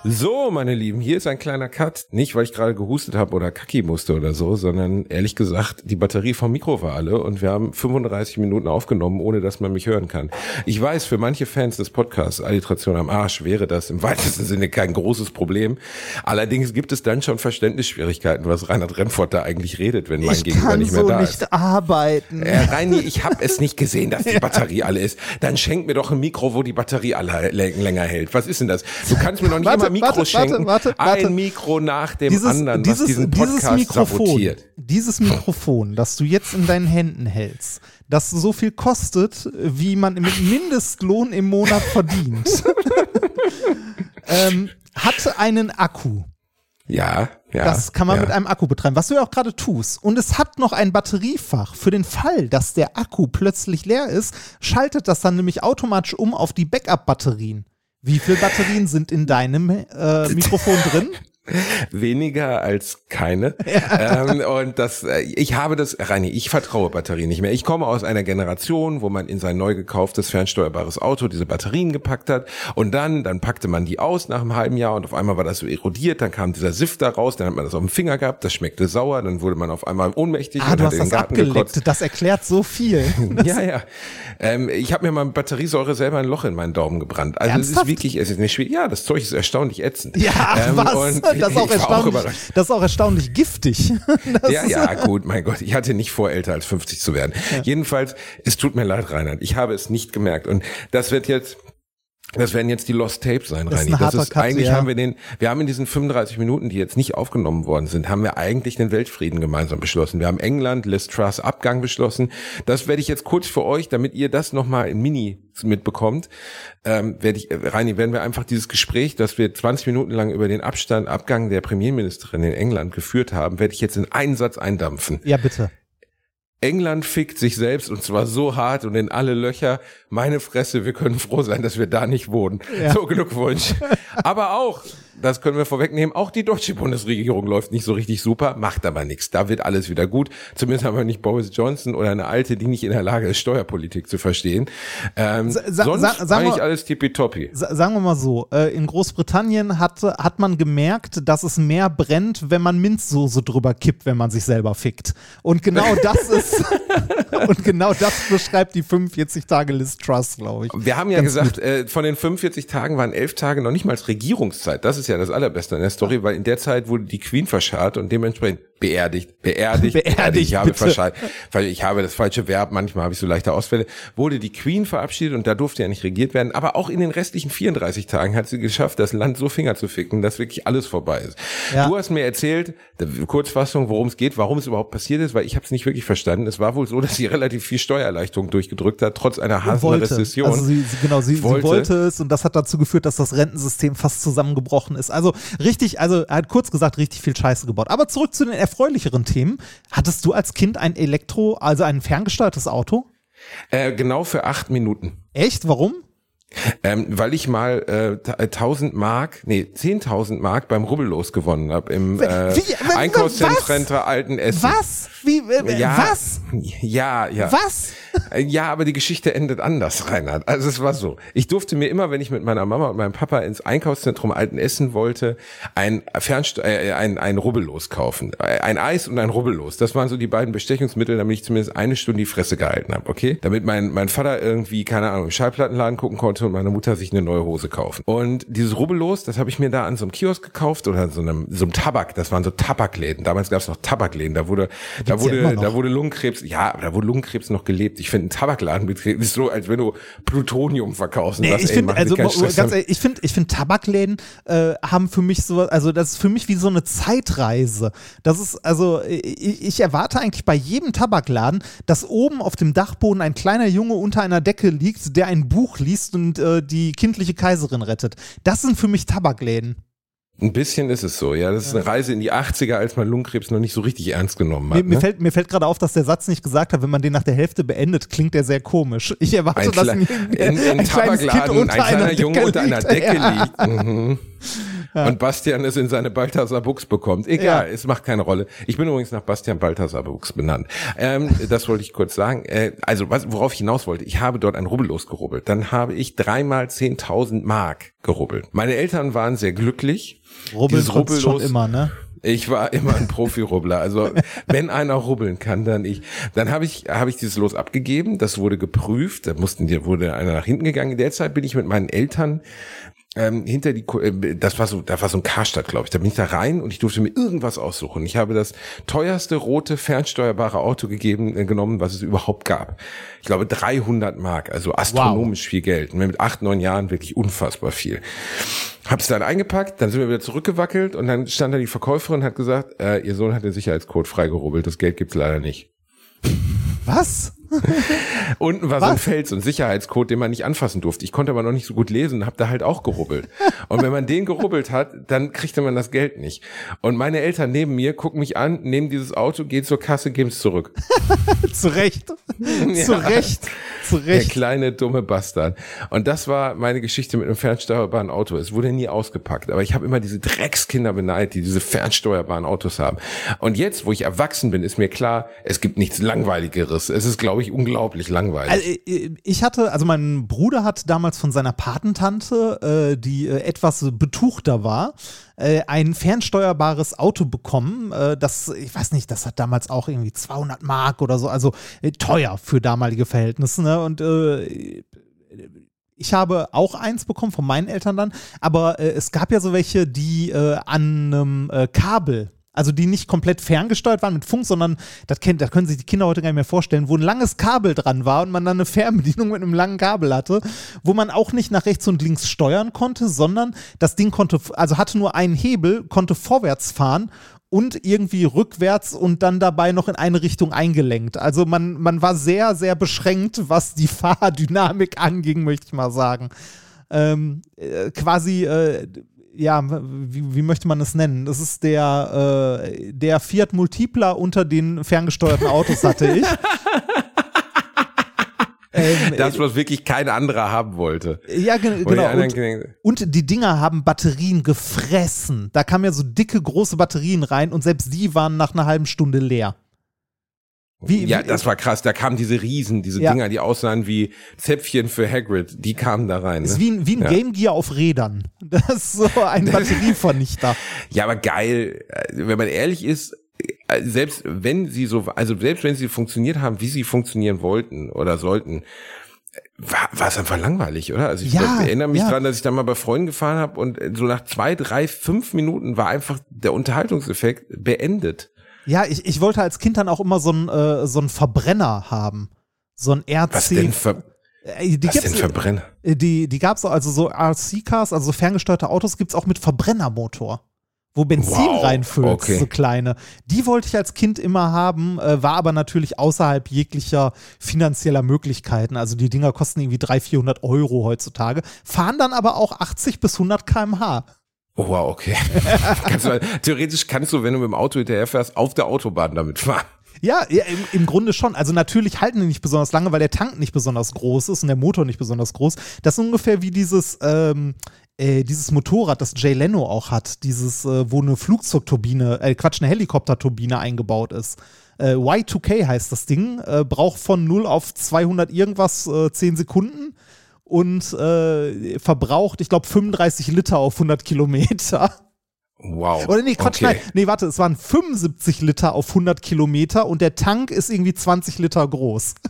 So, meine Lieben, hier ist ein kleiner Cut. Nicht, weil ich gerade gehustet habe oder kacki musste oder so, sondern ehrlich gesagt, die Batterie vom Mikro war alle und wir haben 35 Minuten aufgenommen, ohne dass man mich hören kann. Ich weiß, für manche Fans des Podcasts Alliteration am Arsch wäre das im weitesten Sinne kein großes Problem. Allerdings gibt es dann schon Verständnisschwierigkeiten, was Reinhard Remford da eigentlich redet, wenn mein ich Gegenüber kann nicht mehr so da nicht ist. arbeiten. Äh, Reini, ich habe es nicht gesehen, dass die Batterie alle ist. Dann schenk mir doch ein Mikro, wo die Batterie alle länger hält. Was ist denn das? Du kannst mir doch nicht Warte, Mikros warte, schenken. warte, warte. Ein Mikro nach dem dieses, anderen, dieses, was diesen dieses Podcast Mikrofon, sabotiert. dieses Mikrofon, das du jetzt in deinen Händen hältst, das so viel kostet, wie man mit Mindestlohn im Monat verdient, ähm, hat einen Akku. Ja, ja. Das kann man ja. mit einem Akku betreiben, was du ja auch gerade tust. Und es hat noch ein Batteriefach. Für den Fall, dass der Akku plötzlich leer ist, schaltet das dann nämlich automatisch um auf die Backup-Batterien. Wie viele Batterien sind in deinem äh, Mikrofon drin? Weniger als keine. ähm, und das, äh, ich habe das, Reini, ich vertraue Batterien nicht mehr. Ich komme aus einer Generation, wo man in sein neu gekauftes fernsteuerbares Auto diese Batterien gepackt hat und dann, dann packte man die aus nach einem halben Jahr und auf einmal war das so erodiert, dann kam dieser Sift da raus, dann hat man das auf dem Finger gehabt, das schmeckte sauer, dann wurde man auf einmal ohnmächtig Ah, und du hat hast in den das Garten gekotzt. abgeleckt. Das erklärt so viel. Ja, ja. Ähm, ich habe mir mal mit Batteriesäure selber ein Loch in meinen Daumen gebrannt. Also es ist wirklich, es ist nicht schwierig. Ja, das Zeug ist erstaunlich ätzend. Ja, Ähm, was? Das ist, auch erstaunlich, überrascht. das ist auch erstaunlich giftig. Das Ja, ja, gut, mein Gott. Ich hatte nicht vor, älter als 50 zu werden. Jedenfalls, es tut mir leid, Reinhard. Ich habe es nicht gemerkt. Und das wird jetzt, das werden jetzt die Lost Tapes sein, Das ist Reini. ein Das ist, Cut, eigentlich ja. haben wir den, wir haben in diesen 35 Minuten, die jetzt nicht aufgenommen worden sind, haben wir eigentlich den Weltfrieden gemeinsam beschlossen. Wir haben England, Liz Truss Abgang beschlossen. Das werde ich jetzt kurz für euch, damit ihr das nochmal in Mini mitbekommt, ähm, werde ich, äh, Reini, werden wir einfach dieses Gespräch, das wir 20 Minuten lang über den Abstand, Abgang der Premierministerin in England geführt haben, werde ich jetzt in einen Satz eindampfen. ja, bitte. England fickt sich selbst und zwar so hart und in alle Löcher. Meine Fresse, wir können froh sein, dass wir da nicht wohnen. Ja. So, Glückwunsch. Aber auch, das können wir vorwegnehmen, auch die deutsche Bundesregierung läuft nicht so richtig super, macht aber nichts. Da wird alles wieder gut. Zumindest haben wir nicht Boris Johnson oder eine Alte, die nicht in der Lage ist, Steuerpolitik zu verstehen. Ähm, Sa- sonst sa- sagen wir- alles tippitoppi. Sa sagen wir mal so, äh, in Großbritannien hat, hat man gemerkt, dass es mehr brennt, wenn man Minzsoße drüber kippt, wenn man sich selber fickt. Und genau das ist, und genau das beschreibt die 45 Tage Liz Truss, glaube ich. Wir haben ja Ganz gesagt, äh, von den 45 Tagen waren elf Tage noch nicht mal Regierungszeit. Das ist ja ja das Allerbeste an der Story, weil in der Zeit wurde die Queen verscharrt und dementsprechend beerdigt, beerdigt, Beerdigt, Ich habe bitte. verscharrt, weil ich habe das falsche Verb, manchmal habe ich so leichte Ausfälle, wurde die Queen verabschiedet und da durfte ja nicht regiert werden, aber auch in den restlichen 34 Tagen hat sie geschafft, das Land so Finger zu ficken, dass wirklich alles vorbei ist. Ja. Du hast mir erzählt, Kurzfassung, worum es geht, warum es überhaupt passiert ist, weil ich habe es nicht wirklich verstanden. Es war wohl so, dass sie relativ viel Steuererleichterung durchgedrückt hat, trotz einer harten. Rezession. Also sie, sie, genau, sie Wollte. sie wollte es und das hat dazu geführt, dass das Rentensystem fast zusammengebrochen ist. Also richtig, also er hat kurz gesagt, richtig viel Scheiße gebaut. Aber zurück zu den erfreulicheren Themen. Hattest du als Kind ein Elektro, also ein ferngesteuertes Auto? Äh, genau für acht Minuten. Echt? Warum? Ähm, weil ich mal äh, ta- äh, 1000 Mark, nee, 10.000 Mark beim Rubbellos gewonnen habe im äh? Einkaufszentrum Alten Essen. Was? Wie? Äh, Ja, Was? Ja, ja. Was? Äh, Ja, aber die Geschichte endet anders, Reinhard. Also es war so. Ich durfte mir immer, wenn ich mit meiner Mama und meinem Papa ins Einkaufszentrum Alten Essen wollte, ein Fernst äh, ein, ein Rubbellos kaufen. Äh, Ein Eis und ein Rubbellos. Das waren so die beiden Bestechungsmittel, damit ich zumindest eine Stunde die Fresse gehalten habe, okay? Damit mein, mein Vater irgendwie, keine Ahnung, im Schallplattenladen gucken konnte und meine Mutter sich eine neue Hose kaufen. Und dieses Rubbellos, das habe ich mir da an so einem Kiosk gekauft oder an so einem, so einem Tabak. Das waren so Tabakläden. Damals gab es noch Tabakläden. Da wurde, da Ja wurde, da wurde Lungenkrebs, ja, aber da wurde Lungenkrebs noch gelebt. Ich finde, ein Tabakladenbetrieb ist so, als wenn du Plutonium verkaufst. Nee, sagst, ich finde, also ganz ehrlich, ich finde, ich finde Tabakläden äh, haben für mich so, also das ist für mich wie so eine Zeitreise. Das ist, also ich, ich erwarte eigentlich bei jedem Tabakladen, dass oben auf dem Dachboden ein kleiner Junge unter einer Decke liegt, der ein Buch liest und äh, die kindliche Kaiserin rettet. Das sind für mich Tabakläden. Ein bisschen ist es so, ja. Das ist eine Reise in die 80er, als man Lungenkrebs noch nicht so richtig ernst genommen Mir, hat. mir Ne? fällt, mir fällt gerade auf, dass der Satz nicht gesagt hat, wenn man den nach der Hälfte beendet, klingt der sehr komisch. Ich erwarte, Ein, dass ein, in, in ein kleines Kind Tabakladen unter ein einer kleiner Junge Decke unter einer liegt. Decke liegt. Mhm. Und Bastian es in seine Balthasar Buchs bekommt. Egal, Ja. es macht keine Rolle. Ich bin übrigens nach Bastian Balthasar Buchs benannt. Ähm, das wollte ich kurz sagen. Äh, also, was, worauf ich hinaus wollte, ich habe dort ein Rubbellos gerubbelt. Dann habe ich dreimal 10.000 Mark gerubbelt. Meine Eltern waren sehr glücklich. Dieses konntest schon Rubbellos- immer, ne? Ich war immer ein Profi-Rubbler. Also wenn einer rubbeln kann, dann ich. Dann habe ich habe ich dieses Los abgegeben. Das wurde geprüft. Da mussten die wurde einer nach hinten gegangen. In der Zeit bin ich mit meinen Eltern ähm, hinter die, äh, das war so, da war so ein Karstadt, glaube ich. Da bin ich da rein und ich durfte mir irgendwas aussuchen. Ich habe das teuerste rote fernsteuerbare Auto gegeben, äh, genommen, was es überhaupt gab. Ich glaube 300 Mark, also astronomisch viel Geld. Und Mit acht, neun Jahren wirklich unfassbar viel. Hab's dann eingepackt, dann sind wir wieder zurückgewackelt und dann stand da die Verkäuferin und hat gesagt, äh, ihr Sohn hat den Sicherheitscode freigerubbelt, das Geld gibt's leider nicht. Was? Unten war so ein Was? So ein Sicherheitscode, den man nicht anfassen durfte. Ich konnte aber noch nicht so gut lesen, habe da halt auch gerubbelt. Und wenn man den gerubbelt hat, dann kriegte man das Geld nicht. Und meine Eltern neben mir gucken mich an, nehmen dieses Auto, gehen zur Kasse, geben es zurück. Zu Recht. Zu Recht. Zu Der Recht. kleine dumme Bastard. Und das war meine Geschichte mit einem fernsteuerbaren Auto. Es wurde nie ausgepackt, aber ich habe immer diese Dreckskinder beneidet, die diese fernsteuerbaren Autos haben. Und jetzt, wo ich erwachsen bin, ist mir klar, es gibt nichts langweiligeres. Es ist, glaube ich, unglaublich langweilig. Also, äh, ich hatte, also mein Bruder hat damals von seiner Patentante, äh, die äh, etwas betuchter war, äh, ein fernsteuerbares Auto bekommen. Äh, das, ich weiß nicht, das hat damals auch irgendwie 200 Mark oder so, also äh, teuer für damalige Verhältnisse. Ne? Und ich habe auch eins bekommen von meinen Eltern dann, aber äh, es gab ja so welche, die äh, an einem äh, Kabel, also die nicht komplett ferngesteuert waren mit Funk, sondern das, kennt, das können sich die Kinder heute gar nicht mehr vorstellen, wo ein langes Kabel dran war und man dann eine Fernbedienung mit einem langen Kabel hatte, wo man auch nicht nach rechts und links steuern konnte, sondern das Ding konnte, also hatte nur einen Hebel, konnte vorwärts fahren und irgendwie rückwärts und dann dabei noch in eine Richtung eingelenkt. Also man, man war sehr, sehr beschränkt, was die Fahrdynamik anging, möchte ich mal sagen. Ähm, äh, quasi, äh, ja, wie, wie möchte man es nennen? Das ist der, äh, der Fiat Multipla unter den ferngesteuerten Autos hatte ich. ähm, das, was wirklich kein anderer haben wollte. ja, ge Wo die genau. Und, und die Dinger haben Batterien gefressen. Da kamen ja so dicke, große Batterien rein und selbst die waren nach einer halben Stunde leer. Wie, ja, wie, das war krass. Da kamen diese Riesen, diese Ja. Dinger, die aussahen wie Zäpfchen für Hagrid. Die kamen da rein. ist Ne? wie ein, wie ein Ja. Game Gear auf Rädern. Das ist so ein Batterievernichter. Ja, aber geil. Äh, Wenn man ehrlich ist, äh, selbst wenn sie so, also selbst wenn sie funktioniert haben, wie sie funktionieren wollten oder sollten, war, war es einfach langweilig, oder? Also ich Ja, erinnere mich ja. dran, dass ich da mal bei Freunden gefahren habe und so nach zwei, drei, fünf Minuten war einfach der Unterhaltungseffekt beendet. Ja, ich, ich wollte als Kind dann auch immer so einen äh, so einen Verbrenner haben. So ein RC. Was denn für, Äh, die was denn gibt's, Verbrenner? äh, die, die gab's auch, also so RC-Cars, also so ferngesteuerte Autos gibt's auch mit Verbrennermotor. Wo Benzin Wow, reinfüllt, okay. so kleine. Die wollte ich als Kind immer haben, äh, war aber natürlich außerhalb jeglicher finanzieller Möglichkeiten. Also die Dinger kosten irgendwie 300, 400 Euro heutzutage, fahren dann aber auch 80 bis 100 km/h. Oh, wow, okay. theoretisch kannst du, wenn du mit dem Auto hinterherfährst, auf der Autobahn damit fahren. Ja, ja im, im Grunde schon. Also natürlich halten die nicht besonders lange, weil der Tank nicht besonders groß ist und der Motor nicht besonders groß. Das ist ungefähr wie dieses, ähm, äh, dieses Motorrad, das Jay Leno auch hat. Dieses, äh, wo eine Flugzeugturbine, äh, Quatsch, eine Helikopterturbine eingebaut ist. Äh, Y2K heißt das Ding, äh, braucht von 0 auf 200 irgendwas äh, 10 Sekunden und äh, verbraucht, ich glaube, 35 Liter auf 100 Kilometer. Wow. Oder nee, Quatsch, okay. nein. Nee, warte, es waren 75 Liter auf 100 Kilometer und der Tank ist irgendwie 20 Liter groß.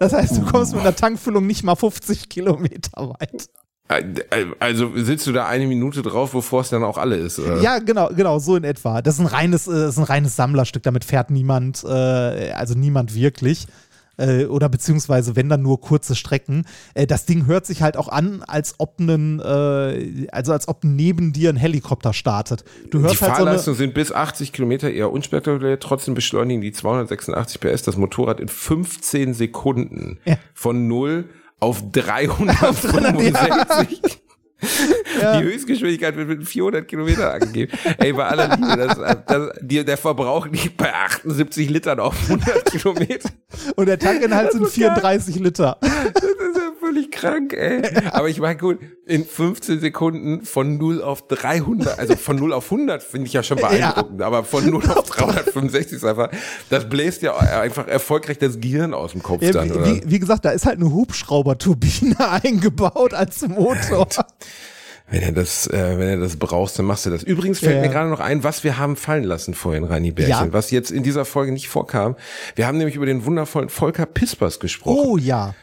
Das heißt, du kommst mit einer Tankfüllung nicht mal 50 Kilometer weit. Also sitzt du da eine Minute drauf, bevor es dann auch alle ist? Oder? Ja, genau, genau, so in etwa. Das ist ein reines, äh, das ist ein reines Sammlerstück, damit fährt niemand, äh, also niemand wirklich. Äh, oder beziehungsweise wenn dann nur kurze Strecken. Äh, das Ding hört sich halt auch an, als ob ein, äh, also als ob neben dir ein Helikopter startet. Du Die hörst halt so eine, Fahrleistungen sind bis 80 Kilometer eher unspektakulär, trotzdem beschleunigen die 286 PS das Motorrad in 15 Sekunden Ja. von 0 auf 365. Ja. Die Höchstgeschwindigkeit wird mit 400 Kilometer angegeben. Ey, bei aller Liebe, das, das, die, der Verbrauch liegt bei 78 Litern auf 100 Kilometer. und der Tankinhalt sind ist so geil. 34 Liter. Das ist ja völlig krank, ey. Aber ich meine, gut, in 15 Sekunden von 0 auf 300, also von 0 auf 100 finde ich ja schon beeindruckend, aber von 0 auf 365 ist einfach, das bläst ja einfach erfolgreich das Gehirn aus dem Kopf Ja, dann, oder? wie, wie gesagt, da ist halt eine Hubschrauberturbine eingebaut als Motor. Wenn er das, äh, wenn er das brauchst, dann machst du das. Übrigens fällt Ja, mir ja. gerade noch ein, was wir haben fallen lassen vorhin, Rani Bärchen, Ja. was jetzt in dieser Folge nicht vorkam. Wir haben nämlich über den wundervollen Volker Pispers gesprochen. Oh ja.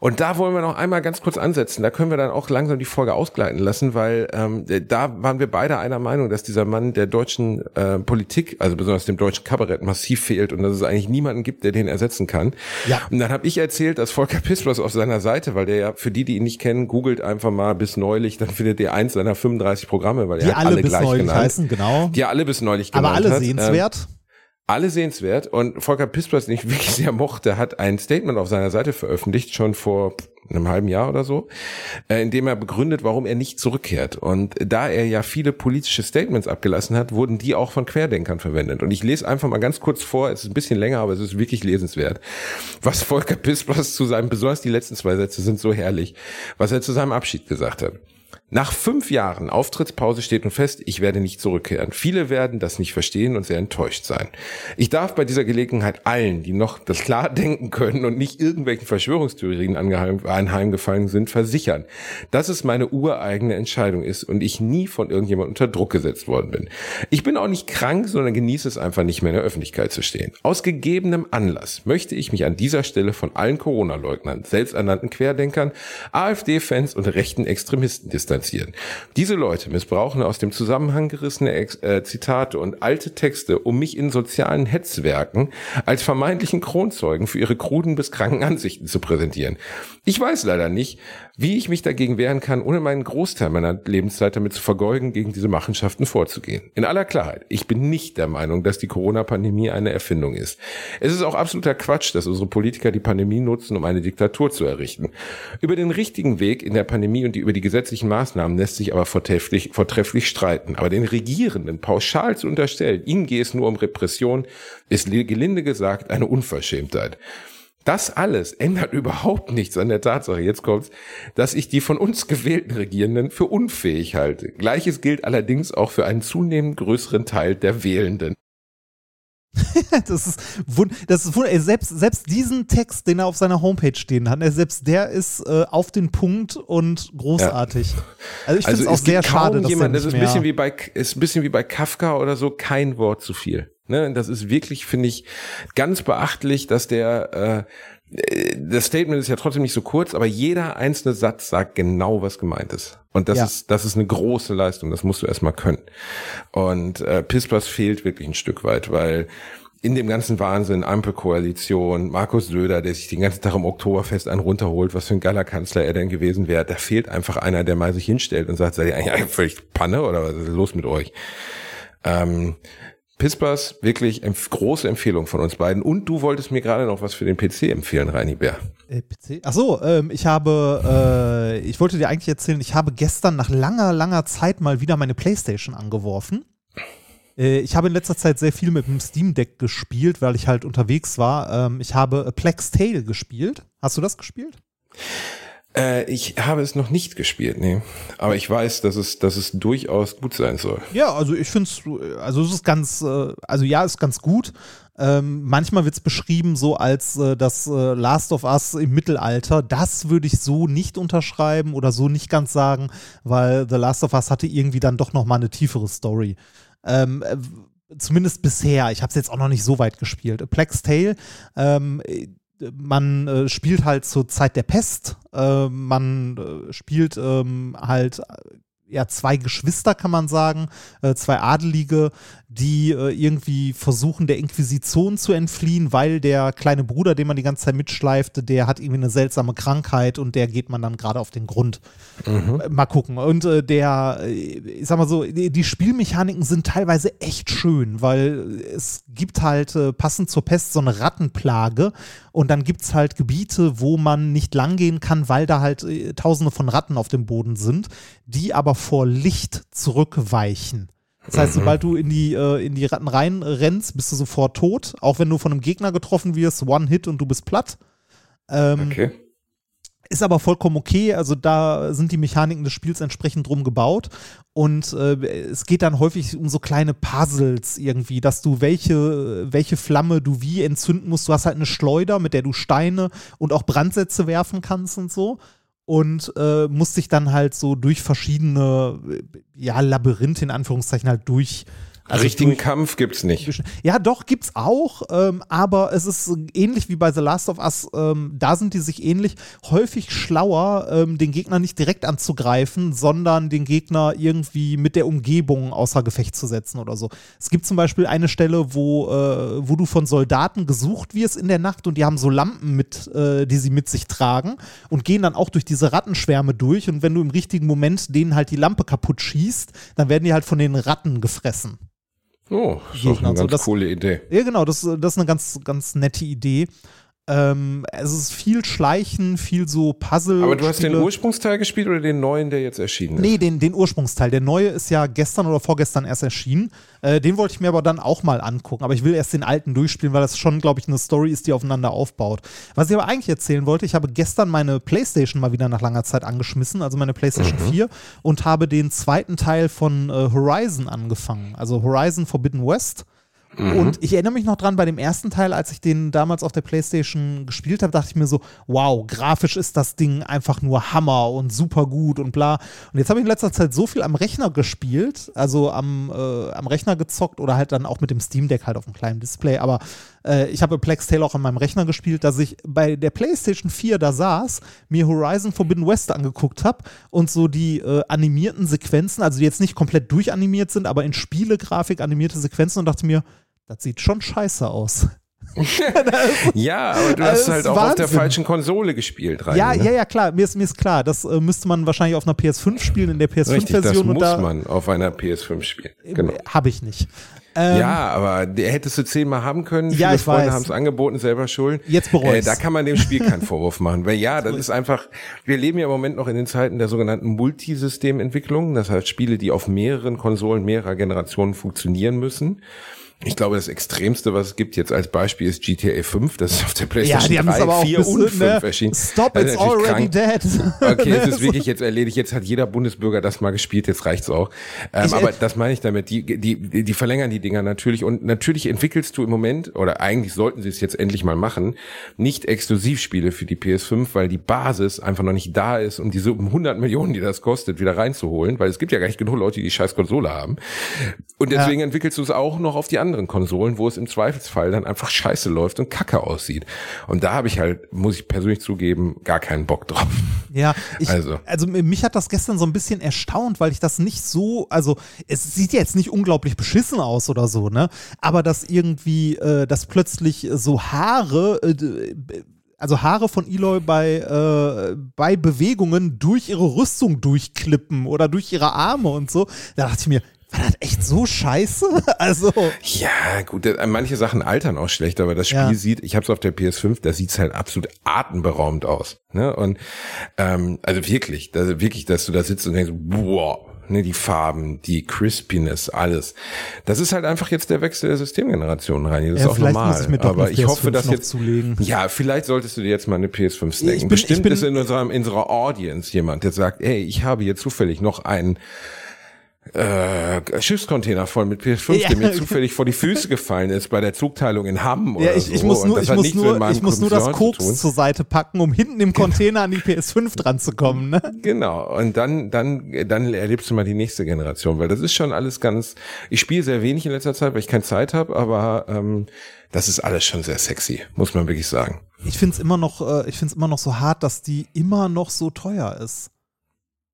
Und da wollen wir noch einmal ganz kurz ansetzen. Da können wir dann auch langsam die Folge ausgleiten lassen, weil ähm, da waren wir beide einer Meinung, dass dieser Mann der deutschen äh, Politik, also besonders dem deutschen Kabarett, massiv fehlt und dass es eigentlich niemanden gibt, der den ersetzen kann. Ja. Und dann habe ich erzählt, dass Volker Pispers auf seiner Seite, weil der ja, für die, die ihn nicht kennen, googelt einfach mal bis neulich, dann findet ihr eins seiner 35 Programme, weil Die er hat alle, alle bis gleich neulich genannt. heißen, genau. Die alle bis neulich genannt Aber alle hat. Ähm, sehenswert. Alle sehenswert. Und Volker Pispers, den ich wirklich sehr mochte, hat ein Statement auf seiner Seite veröffentlicht, schon vor einem halben Jahr oder so, äh, in dem er begründet, warum er nicht zurückkehrt. Und da er ja viele politische Statements abgelassen hat, wurden die auch von Querdenkern verwendet. Und ich lese einfach mal ganz kurz vor, es ist ein bisschen länger, aber es ist wirklich lesenswert. Was Volker Pispers zu seinem, besonders die letzten zwei Sätze sind so herrlich, was er zu seinem Abschied gesagt hat. Nach fünf Jahren Auftrittspause steht nun fest, ich werde nicht zurückkehren. Viele werden das nicht verstehen und sehr enttäuscht sein. Ich darf bei dieser Gelegenheit allen, die noch das klar denken können und nicht irgendwelchen Verschwörungstheorien anheimgefallen sind, versichern, dass es meine ureigene Entscheidung ist und ich nie von irgendjemandem unter Druck gesetzt worden bin. Ich bin auch nicht krank, sondern genieße es einfach nicht mehr in der Öffentlichkeit zu stehen. Aus gegebenem Anlass möchte ich mich an dieser Stelle von allen Corona-Leugnern, selbsternannten Querdenkern, AfD-Fans und rechten Extremisten distanzieren. Diese Leute missbrauchen aus dem Zusammenhang gerissene Ex äh, Zitate und alte Texte, um mich in sozialen Hetzwerken als vermeintlichen Kronzeugen für ihre kruden bis kranken Ansichten zu präsentieren. Ich weiß leider nicht, wie ich mich dagegen wehren kann, ohne meinen Großteil meiner Lebenszeit damit zu vergeugen, gegen diese Machenschaften vorzugehen. In aller Klarheit, ich bin nicht der Meinung, dass die Corona-Pandemie eine Erfindung ist. Es ist auch absoluter Quatsch, dass unsere Politiker die Pandemie nutzen, um eine Diktatur zu errichten. Über den richtigen Weg in der Pandemie und die, über die gesetzlichen Maßnahmen lässt sich aber vortrefflich, vortrefflich streiten. Aber den Regierenden pauschal zu unterstellen, ihnen gehe es nur um Repression, ist gelinde gesagt eine Unverschämtheit. Das alles ändert überhaupt nichts an der Tatsache, jetzt kommt's, dass ich die von uns gewählten Regierenden für unfähig halte. Gleiches gilt allerdings auch für einen zunehmend größeren Teil der Wählenden. Das ist, wund das ist wund selbst, selbst diesen Text, den er auf seiner Homepage stehen hat, selbst der ist äh, auf den Punkt und großartig. Also ich finde es auch sehr schade, dass jemand, das ist ein bisschen wie bei ist ein bisschen wie bei Kafka oder so, kein Wort zu viel. Ne, das ist wirklich, finde ich, ganz beachtlich, dass der, äh, das Statement ist ja trotzdem nicht so kurz, aber jeder einzelne Satz sagt genau, was gemeint ist. Und das Ja. ist, das ist eine große Leistung. Das musst du erstmal können. Und äh, Pispas fehlt wirklich ein Stück weit, weil in dem ganzen Wahnsinn, Ampelkoalition, Markus Söder, der sich den ganzen Tag im Oktoberfest einen runterholt, was für ein geiler Kanzler er denn gewesen wäre, da fehlt einfach einer, der mal sich hinstellt und sagt, seid ihr eigentlich völlig Panne oder was ist los mit euch? Ähm, Pispas, wirklich empf große Empfehlung von uns beiden. Und du wolltest mir gerade noch was für den PC empfehlen, Reini Bär. Äh, PC? Ach ähm, ich habe, äh, ich wollte dir eigentlich erzählen, ich habe gestern nach langer, langer Zeit mal wieder meine Playstation angeworfen. Äh, ich habe in letzter Zeit sehr viel mit dem Steam Deck gespielt, weil ich halt unterwegs war. Ähm, ich habe A Plague's Tale gespielt. Hast du das gespielt? Äh, ich habe es noch nicht gespielt, nee. Aber ich weiß, dass es, dass es durchaus gut sein soll. Ja, also ich finde es, also es ist ganz, äh, also ja, ist ganz gut. Ähm, manchmal wird es beschrieben so als äh, das äh, Last of Us im Mittelalter. Das würde ich so nicht unterschreiben oder so nicht ganz sagen, weil The Last of Us hatte irgendwie dann doch noch mal eine tiefere Story. Ähm, äh, zumindest bisher. Ich habe es jetzt auch noch nicht so weit gespielt. Plague's Tale, ähm, äh, man äh, spielt halt zur Zeit der Pest. Äh, man äh, spielt ähm, halt äh, ja zwei Geschwister, kann man sagen, äh, zwei Adelige, die äh, irgendwie versuchen, der Inquisition zu entfliehen, weil der kleine Bruder, den man die ganze Zeit mitschleifte, der hat irgendwie eine seltsame Krankheit und der geht man dann gerade auf den Grund. Äh, Mal gucken. Und äh, der, äh, ich sag mal so, die, Spielmechaniken sind teilweise echt schön, weil es gibt halt äh, passend zur Pest so eine Rattenplage und dann gibt es halt Gebiete, wo man nicht langgehen kann, weil da halt tausende von Ratten auf dem Boden sind, die aber vor Licht zurückweichen. Das heißt, sobald du in die, äh, in die Ratten reinrennst, bist du sofort tot, auch wenn du von einem Gegner getroffen wirst, One-Hit und du bist platt. Ähm, Okay. ist aber vollkommen okay. Also da sind die Mechaniken des Spiels entsprechend drum gebaut. Und äh, es geht dann häufig um so kleine Puzzles irgendwie, dass du welche, welche Flamme du wie entzünden musst. Du hast halt eine Schleuder, mit der du Steine und auch Brandsätze werfen kannst und so. Und äh, musst dich dann halt so durch verschiedene, ja, Labyrinthe in Anführungszeichen halt durch. Also Richtigen durch- Kampf gibt's nicht. Ja, doch, gibt's auch, ähm, aber es ist ähnlich wie bei The Last of Us, ähm, da sind die sich ähnlich häufig schlauer, ähm, den Gegner nicht direkt anzugreifen, sondern den Gegner irgendwie mit der Umgebung außer Gefecht zu setzen oder so. Es gibt zum Beispiel eine Stelle, wo, äh, wo du von Soldaten gesucht wirst in der Nacht und die haben so Lampen mit, äh, die sie mit sich tragen und gehen dann auch durch diese Rattenschwärme durch und wenn du im richtigen Moment denen halt die Lampe kaputt schießt, dann werden die halt von den Ratten gefressen. Oh, ist doch Gegner eine und so, ganz das- coole Idee. Ja, genau, das, das ist eine ganz, ganz nette Idee. Ähm, es ist viel Schleichen, viel so Puzzle. Aber du hast den. Ursprungsteil gespielt oder den neuen, der jetzt erschienen ist? Nee, den, den Ursprungsteil. Der neue ist ja gestern oder vorgestern erst erschienen. Äh, den wollte ich mir aber dann auch mal angucken. Aber ich will erst den alten durchspielen, weil das schon, glaube ich, eine Story ist, die aufeinander aufbaut. Was ich aber eigentlich erzählen wollte, ich habe gestern meine Playstation mal wieder nach langer Zeit angeschmissen, also meine Playstation 4, und habe den zweiten Teil von äh, Horizon angefangen. Also Horizon Forbidden West. Und ich erinnere mich noch dran, bei dem ersten Teil, als ich den damals auf der Playstation gespielt habe, dachte ich mir so, wow, grafisch ist das Ding einfach nur Hammer und super gut und bla. Und jetzt habe ich in letzter Zeit so viel am Rechner gespielt, also am, äh, am Rechner gezockt oder halt dann auch mit dem Steam Deck halt auf dem kleinen Display, aber äh, ich habe Plex Tale auch an meinem Rechner gespielt, dass ich bei der Playstation 4 da saß, mir Horizon Forbidden West angeguckt habe und so die äh, animierten Sequenzen, also die jetzt nicht komplett durchanimiert sind, aber in Spielegrafik animierte Sequenzen und dachte mir, das sieht schon scheiße aus. Ja, aber du Das hast halt auch auf der Wahnsinn. falschen Konsole gespielt, rein. ja, ne? ja, ja, klar, mir ist, mir ist klar, das äh, müsste man wahrscheinlich auf einer PS5 spielen, in der Richtig, das PS5-Version und muss da man auf einer PS5 spielen. Genau. habe ich nicht. Ähm, ja, aber der hättest du zehnmal haben können. Ja, Viele ich Freunde haben es angeboten, selber schuld. Jetzt bereue äh. Da kann man dem Spiel keinen Vorwurf machen. Weil ja, das ist einfach, wir leben ja im Moment noch in den Zeiten der sogenannten Multisystementwicklung. Das heißt Spiele, die auf mehreren Konsolen mehrerer Generationen funktionieren müssen. Ich glaube, das Extremste, was es gibt jetzt als Beispiel, ist GTA 5. Das ist auf der Ja, PlayStation die es 3, aber auch 4 bis, und 5 ne, erschienen. Stop, it's already krank. dead. Okay, es ist wirklich jetzt erledigt. Jetzt hat jeder Bundesbürger das mal gespielt. Jetzt reicht's auch. Ähm, Ich, äh, aber das meine ich damit. Die, die, die verlängern die Dinger natürlich. Und natürlich entwickelst du im Moment, oder eigentlich sollten sie es jetzt endlich mal machen, nicht Exklusivspiele für die PS5, weil die Basis einfach noch nicht da ist, um diese 100 Millionen, die das kostet, wieder reinzuholen. Weil es gibt ja gar nicht genug Leute, die die scheiß Konsole haben. Und deswegen entwickelst du es auch noch auf die anderen anderen Konsolen, wo es im Zweifelsfall dann einfach scheiße läuft und kacke aussieht. Und da habe ich halt, muss ich persönlich zugeben, gar keinen Bock drauf. Ja, ich, Also. also. mich hat das gestern so ein bisschen erstaunt, weil ich das nicht so, also es sieht jetzt nicht unglaublich beschissen aus oder so, ne? Aber dass irgendwie, äh, dass plötzlich so Haare, äh, also Haare von Eloy bei, äh, bei Bewegungen durch ihre Rüstung durchklippen oder durch ihre Arme und so, da dachte ich mir, war das echt so scheiße? Also, Ja, gut, äh, manche Sachen altern auch schlecht, aber das Spiel Ja. sieht, ich habe es auf der PS5, da sieht's halt absolut atemberaubend aus. Ne? Und ähm, also wirklich, da, wirklich, dass du da sitzt und denkst, boah, ne, die Farben, die Crispiness, alles. Das ist halt einfach jetzt der Wechsel der Systemgeneration rein. Das Ja, ist auch normal. ich aber ich hoffe, PS5 dass jetzt zulegen. Ja, vielleicht solltest du dir jetzt mal eine PS5 Ich snacken. bin- Bestimmt ich bin- ist in unserem in unserer Audience jemand, der sagt, ey, ich habe hier zufällig noch einen äh, Schiffscontainer voll mit PS5, Ja. der mir zufällig vor die Füße gefallen ist bei der Zugteilung in Hamm oder ja, ich, so. ich muss Und nur, das ich muss nur, ich muss nur das Cousin zu. Koks zur Seite packen, um hinten im Container an die PS5 dran zu kommen, ne? Genau. Und dann, dann, dann erlebst du mal die nächste Generation, weil das ist schon alles ganz. Ich spiele sehr wenig in letzter Zeit, weil ich keine Zeit habe, aber ähm, das ist alles schon sehr sexy, muss man wirklich sagen. Ich finde es immer noch, äh, ich finde es immer noch so hart, dass die immer noch so teuer ist.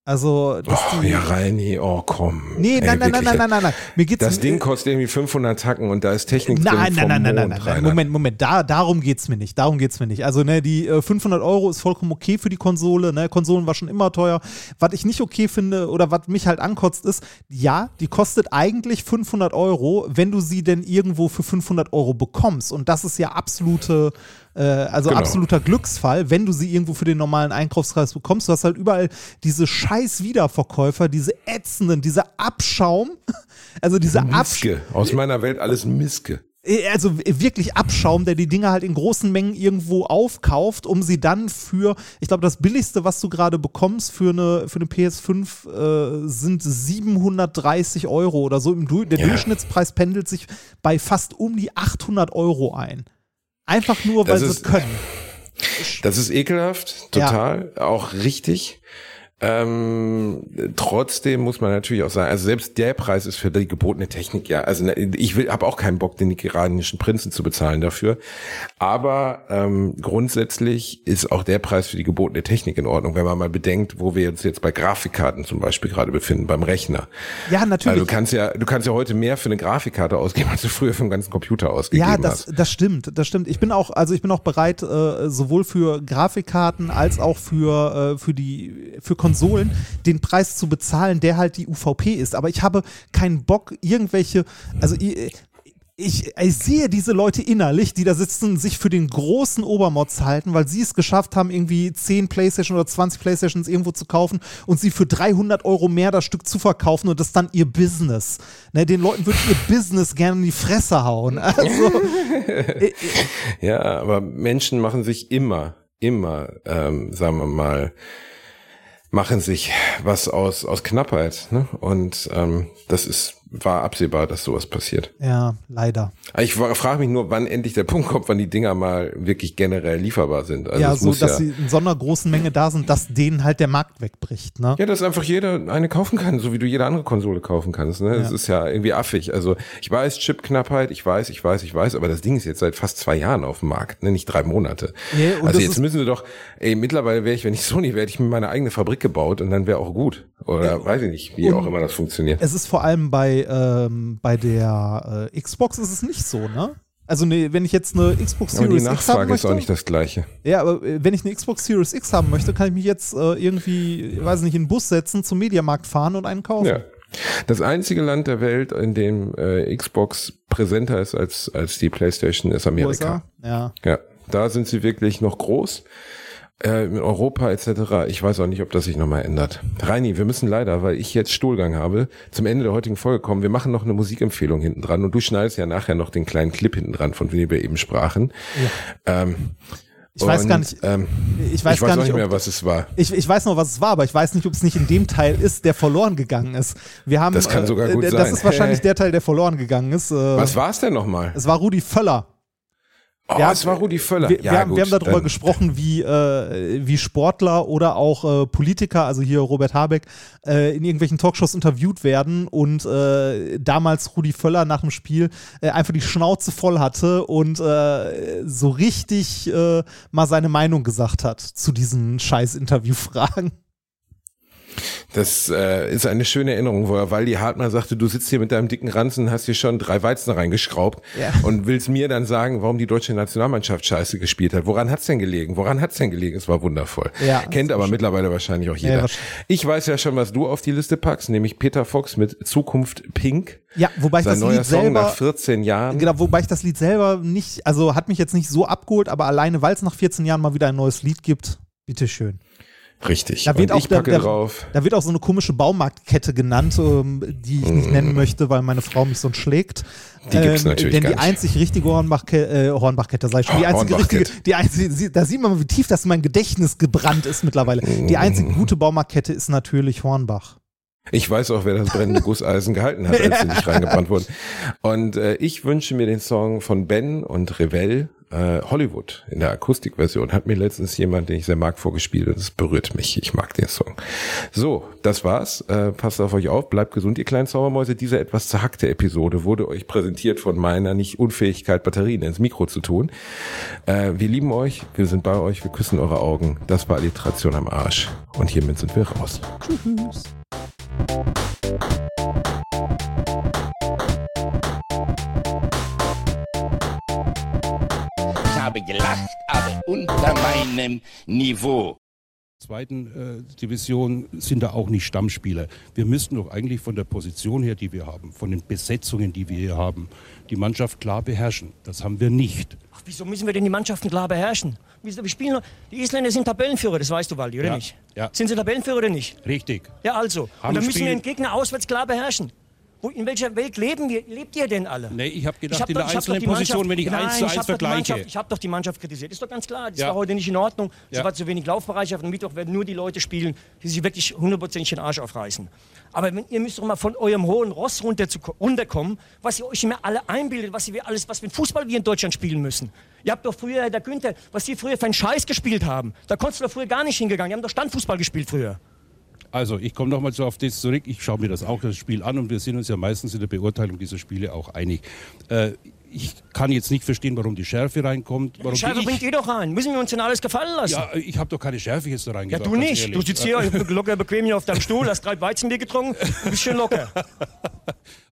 Also, dass Oh, die. ja, Reini, oh komm. nee, nein, nein, nein, nein, nein, nein, nein. Mir geht's Das Ding kostet irgendwie 500 Tacken und da ist Technik Nein, drin nein, vom nein, nein, nein, Mond, nein, nein. Moment, Moment, da, darum geht's mir nicht. Darum geht's mir nicht. Also, ne, die äh, 500 Euro ist vollkommen okay für die Konsole. Ne, Konsolen war schon immer teuer. Was ich nicht okay finde oder was mich halt ankotzt ist, ja, die kostet eigentlich 500 Euro, wenn du sie denn irgendwo für 500 Euro bekommst. Und das ist ja absolute, äh, also Genau. absoluter Glücksfall, wenn du sie irgendwo für den normalen Einkaufspreis bekommst. Du hast halt überall diese scheiß Wiederverkäufer, diese ätzenden, dieser Abschaum. Also diese Abschaum. Miske. Aus meiner Welt alles Miske. Äh, also wirklich Abschaum, der die Dinger halt in großen Mengen irgendwo aufkauft, um sie dann für, ich glaube, das billigste, was du gerade bekommst für eine, für eine PS5, äh, sind 730 Euro oder so. Der Ja. Durchschnittspreis pendelt sich bei fast um die 800 Euro ein. Einfach nur, weil Das sie ist- können. Das ist ekelhaft, total, auch richtig. Ähm, trotzdem muss man natürlich auch sagen, also selbst der Preis ist für die gebotene Technik ja, also ne, ich will, habe auch keinen Bock, den iranischen Prinzen zu bezahlen dafür, aber ähm, grundsätzlich ist auch der Preis für die gebotene Technik in Ordnung, wenn man mal bedenkt, wo wir uns jetzt bei Grafikkarten zum Beispiel gerade befinden, beim Rechner. Ja, Also natürlich. du kannst ja, du kannst ja heute mehr für eine Grafikkarte ausgeben, als du früher für einen ganzen Computer ausgegeben Ja, das, hast. das stimmt, das stimmt. Ich bin auch, also ich bin auch bereit, äh, sowohl für Grafikkarten als auch für, äh, für die, für Konsolen den Preis zu bezahlen, der halt die UVP ist. Aber ich habe keinen Bock, irgendwelche, also ich, ich, ich sehe diese Leute innerlich, die da sitzen, sich für den großen Obermods halten, weil sie es geschafft haben, irgendwie 10 Playstation oder 20 Playstations irgendwo zu kaufen und sie für 300 Euro mehr das Stück zu verkaufen und das dann ihr Business. Ne, den Leuten würde ihr Business gerne in die Fresse hauen. Also, Ja, aber Menschen machen sich immer, immer, ähm, sagen wir mal, machen sich was aus, aus Knappheit. Ne? Und ähm, das ist, war absehbar, dass sowas passiert. ja, leider. Ich frage mich nur, wann endlich der Punkt kommt, wann die Dinger mal wirklich generell lieferbar sind. Also ja, so, muss dass ja, sie in so einer großen Menge da sind, dass denen halt der Markt wegbricht. Ne? ja, dass einfach jeder eine kaufen kann, so wie du jede andere Konsole kaufen kannst. Ne? Das Ja. ist ja irgendwie affig. Also ich weiß, Chipknappheit, ich weiß, ich weiß, ich weiß, aber das Ding ist jetzt seit fast zwei Jahren auf dem Markt, ne? nicht drei Monate. Ja, und also das jetzt müssen sie doch, ey, mittlerweile wäre ich, wenn ich Sony wäre, hätte ich mir meine eigene Fabrik gebaut und dann wäre auch gut. Oder weiß ich nicht, wie auch immer das funktioniert. Es ist vor allem bei, ähm, bei der äh, Xbox ist es nicht so, ne? Also ne, wenn ich jetzt eine Xbox Aber die Series X haben Nachfrage ist möchte, auch nicht das gleiche. ja, aber äh, wenn ich eine Xbox Series X haben möchte, kann ich mich jetzt äh, irgendwie, weiß nicht, in den Bus setzen, zum Mediamarkt fahren und einen kaufen. Ja. Das einzige Land der Welt, in dem äh, Xbox präsenter ist als, als die PlayStation, ist Amerika. USA? Ja. Ja, da sind sie wirklich noch groß. Äh, in Europa etc. Ich weiß auch nicht, ob das sich nochmal ändert. Reini, wir müssen leider, weil ich jetzt Stuhlgang habe, zum Ende der heutigen Folge kommen. Wir machen noch eine Musikempfehlung hinten dran und du schneidest ja nachher noch den kleinen Clip hinten dran, von dem wir eben sprachen. Ähm, Ich weiß und, gar nicht, Ähm, ich weiß gar auch nicht, nicht mehr, ob- was es war. Ich, ich weiß noch, was es war, aber ich weiß nicht, ob es nicht in dem Teil ist, der verloren gegangen ist. Wir haben, Das kann sogar gut äh, sein. Das ist wahrscheinlich der Teil, der verloren gegangen ist. Äh, Was war es denn nochmal? Es war Rudi Völler. Oh, Ja, es war Rudi Völler. Wir, ja, wir, haben, gut, wir haben darüber dann- gesprochen, wie, äh, wie Sportler oder auch äh, Politiker, also hier Robert Habeck, äh, in irgendwelchen Talkshows interviewt werden und äh, damals Rudi Völler nach dem Spiel äh, einfach die Schnauze voll hatte und äh, so richtig äh, mal seine Meinung gesagt hat zu diesen scheiß Interviewfragen. Das äh, ist eine schöne Erinnerung, wo er Waldi Hartmann sagte, du sitzt hier mit deinem dicken Ranzen, hast hier schon drei Weizen reingeschraubt Ja. und willst mir dann sagen, warum die deutsche Nationalmannschaft scheiße gespielt hat. Woran hat's denn gelegen? Woran hat's denn gelegen? Es war wundervoll. Ja, Kennt aber mittlerweile wahrscheinlich auch jeder. wahrscheinlich. ich weiß ja schon, was du auf die Liste packst, nämlich Peter Fox mit Zukunft Pink. Ja, wobei ich Sein das neuer Lied Song selber nach 14 Jahren. Genau, wobei ich das Lied selber nicht, also hat mich jetzt nicht so abgeholt, aber alleine, weil es nach 14 Jahren mal wieder ein neues Lied gibt, bitteschön. Richtig. Da wird und auch der- drauf. Da wird auch so eine komische Baumarktkette genannt, ähm, die ich nicht nennen möchte, weil meine Frau mich so schlägt. Mm. Die gibt's natürlich Denn die nicht. einzig richtige Hornbachkette, äh, Hornbachkette, sag ich schon, die Oh, einzige Hornbachkette. richtige, die einzige, da sieht man mal, wie tief das in mein Gedächtnis gebrannt ist mittlerweile. Mm. Die einzige gute Baumarktkette ist natürlich Hornbach. Ich weiß auch, wer das brennende Gusseisen gehalten hat, als sie nicht reingebrannt wurden. Und äh, ich wünsche mir den Song von Ben und Revell, äh, Hollywood, in der Akustikversion. Hat mir letztens jemand, den ich sehr mag, vorgespielt und es berührt mich. Ich mag den Song. So, das war's. Äh, passt auf euch auf, bleibt gesund, ihr kleinen Zaubermäuse. Diese etwas zerhackte Episode wurde euch präsentiert von meiner nicht Unfähigkeit, Batterien ins Mikro zu tun. Äh, wir lieben euch, wir sind bei euch, wir küssen eure Augen. Das war Alliteration am Arsch. Und hiermit sind wir raus. Tschüss. Unter meinem Niveau. zweiten äh, Division sind da auch nicht Stammspieler. Wir müssten doch eigentlich von der Position her, die wir haben, von den Besetzungen, die wir hier haben, die Mannschaft klar beherrschen. Das haben wir nicht. Ach, wieso müssen wir denn die Mannschaften klar beherrschen? Wieso, wir spielen, die Isländer sind Tabellenführer, das weißt du, Waldi, oder Ja, nicht? ja. Sind sie Tabellenführer oder nicht? Richtig. Ja, also. Haben Und dann müssen Spiel- wir den Gegner auswärts klar beherrschen. Wo, in welcher Welt leben wir, lebt ihr denn alle? Nee, ich habe gedacht, hab in doch- der ich einzelnen Position, wenn ich Nein, eins zu ich eins vergleiche. Ich habe doch die Mannschaft kritisiert. Ist doch ganz klar. Das Ja. war heute nicht in Ordnung. Es Ja. war zu wenig Laufbereitschaft. Am Mittwoch werden nur die Leute spielen, die sich wirklich hundertprozentig den Arsch aufreißen. Aber wenn, ihr müsst doch mal von eurem hohen Ross runter zu, runterkommen, was ihr euch immer alle einbildet, was wir alles, was für ein Fußball wir in Deutschland spielen müssen. Ihr habt doch früher, der Günther, was die früher für einen Scheiß gespielt haben. Da konntest du doch früher gar nicht hingegangen. Die haben doch Standfußball gespielt früher. Also, ich komme nochmal so auf das zurück. Ich schaue mir das auch das Spiel an und wir sind uns ja meistens in der Beurteilung dieser Spiele auch einig. Äh, ich kann jetzt nicht verstehen, warum die Schärfe reinkommt. Warum ich, bringt ihr doch rein. Müssen wir uns denn alles gefallen lassen? ja, ich habe doch keine Schärfe jetzt da Ja, reingebracht. du ganz nicht. ehrlich. Du sitzt hier locker bequem hier auf deinem Stuhl, hast drei Weizenbier getrunken und bist schön locker.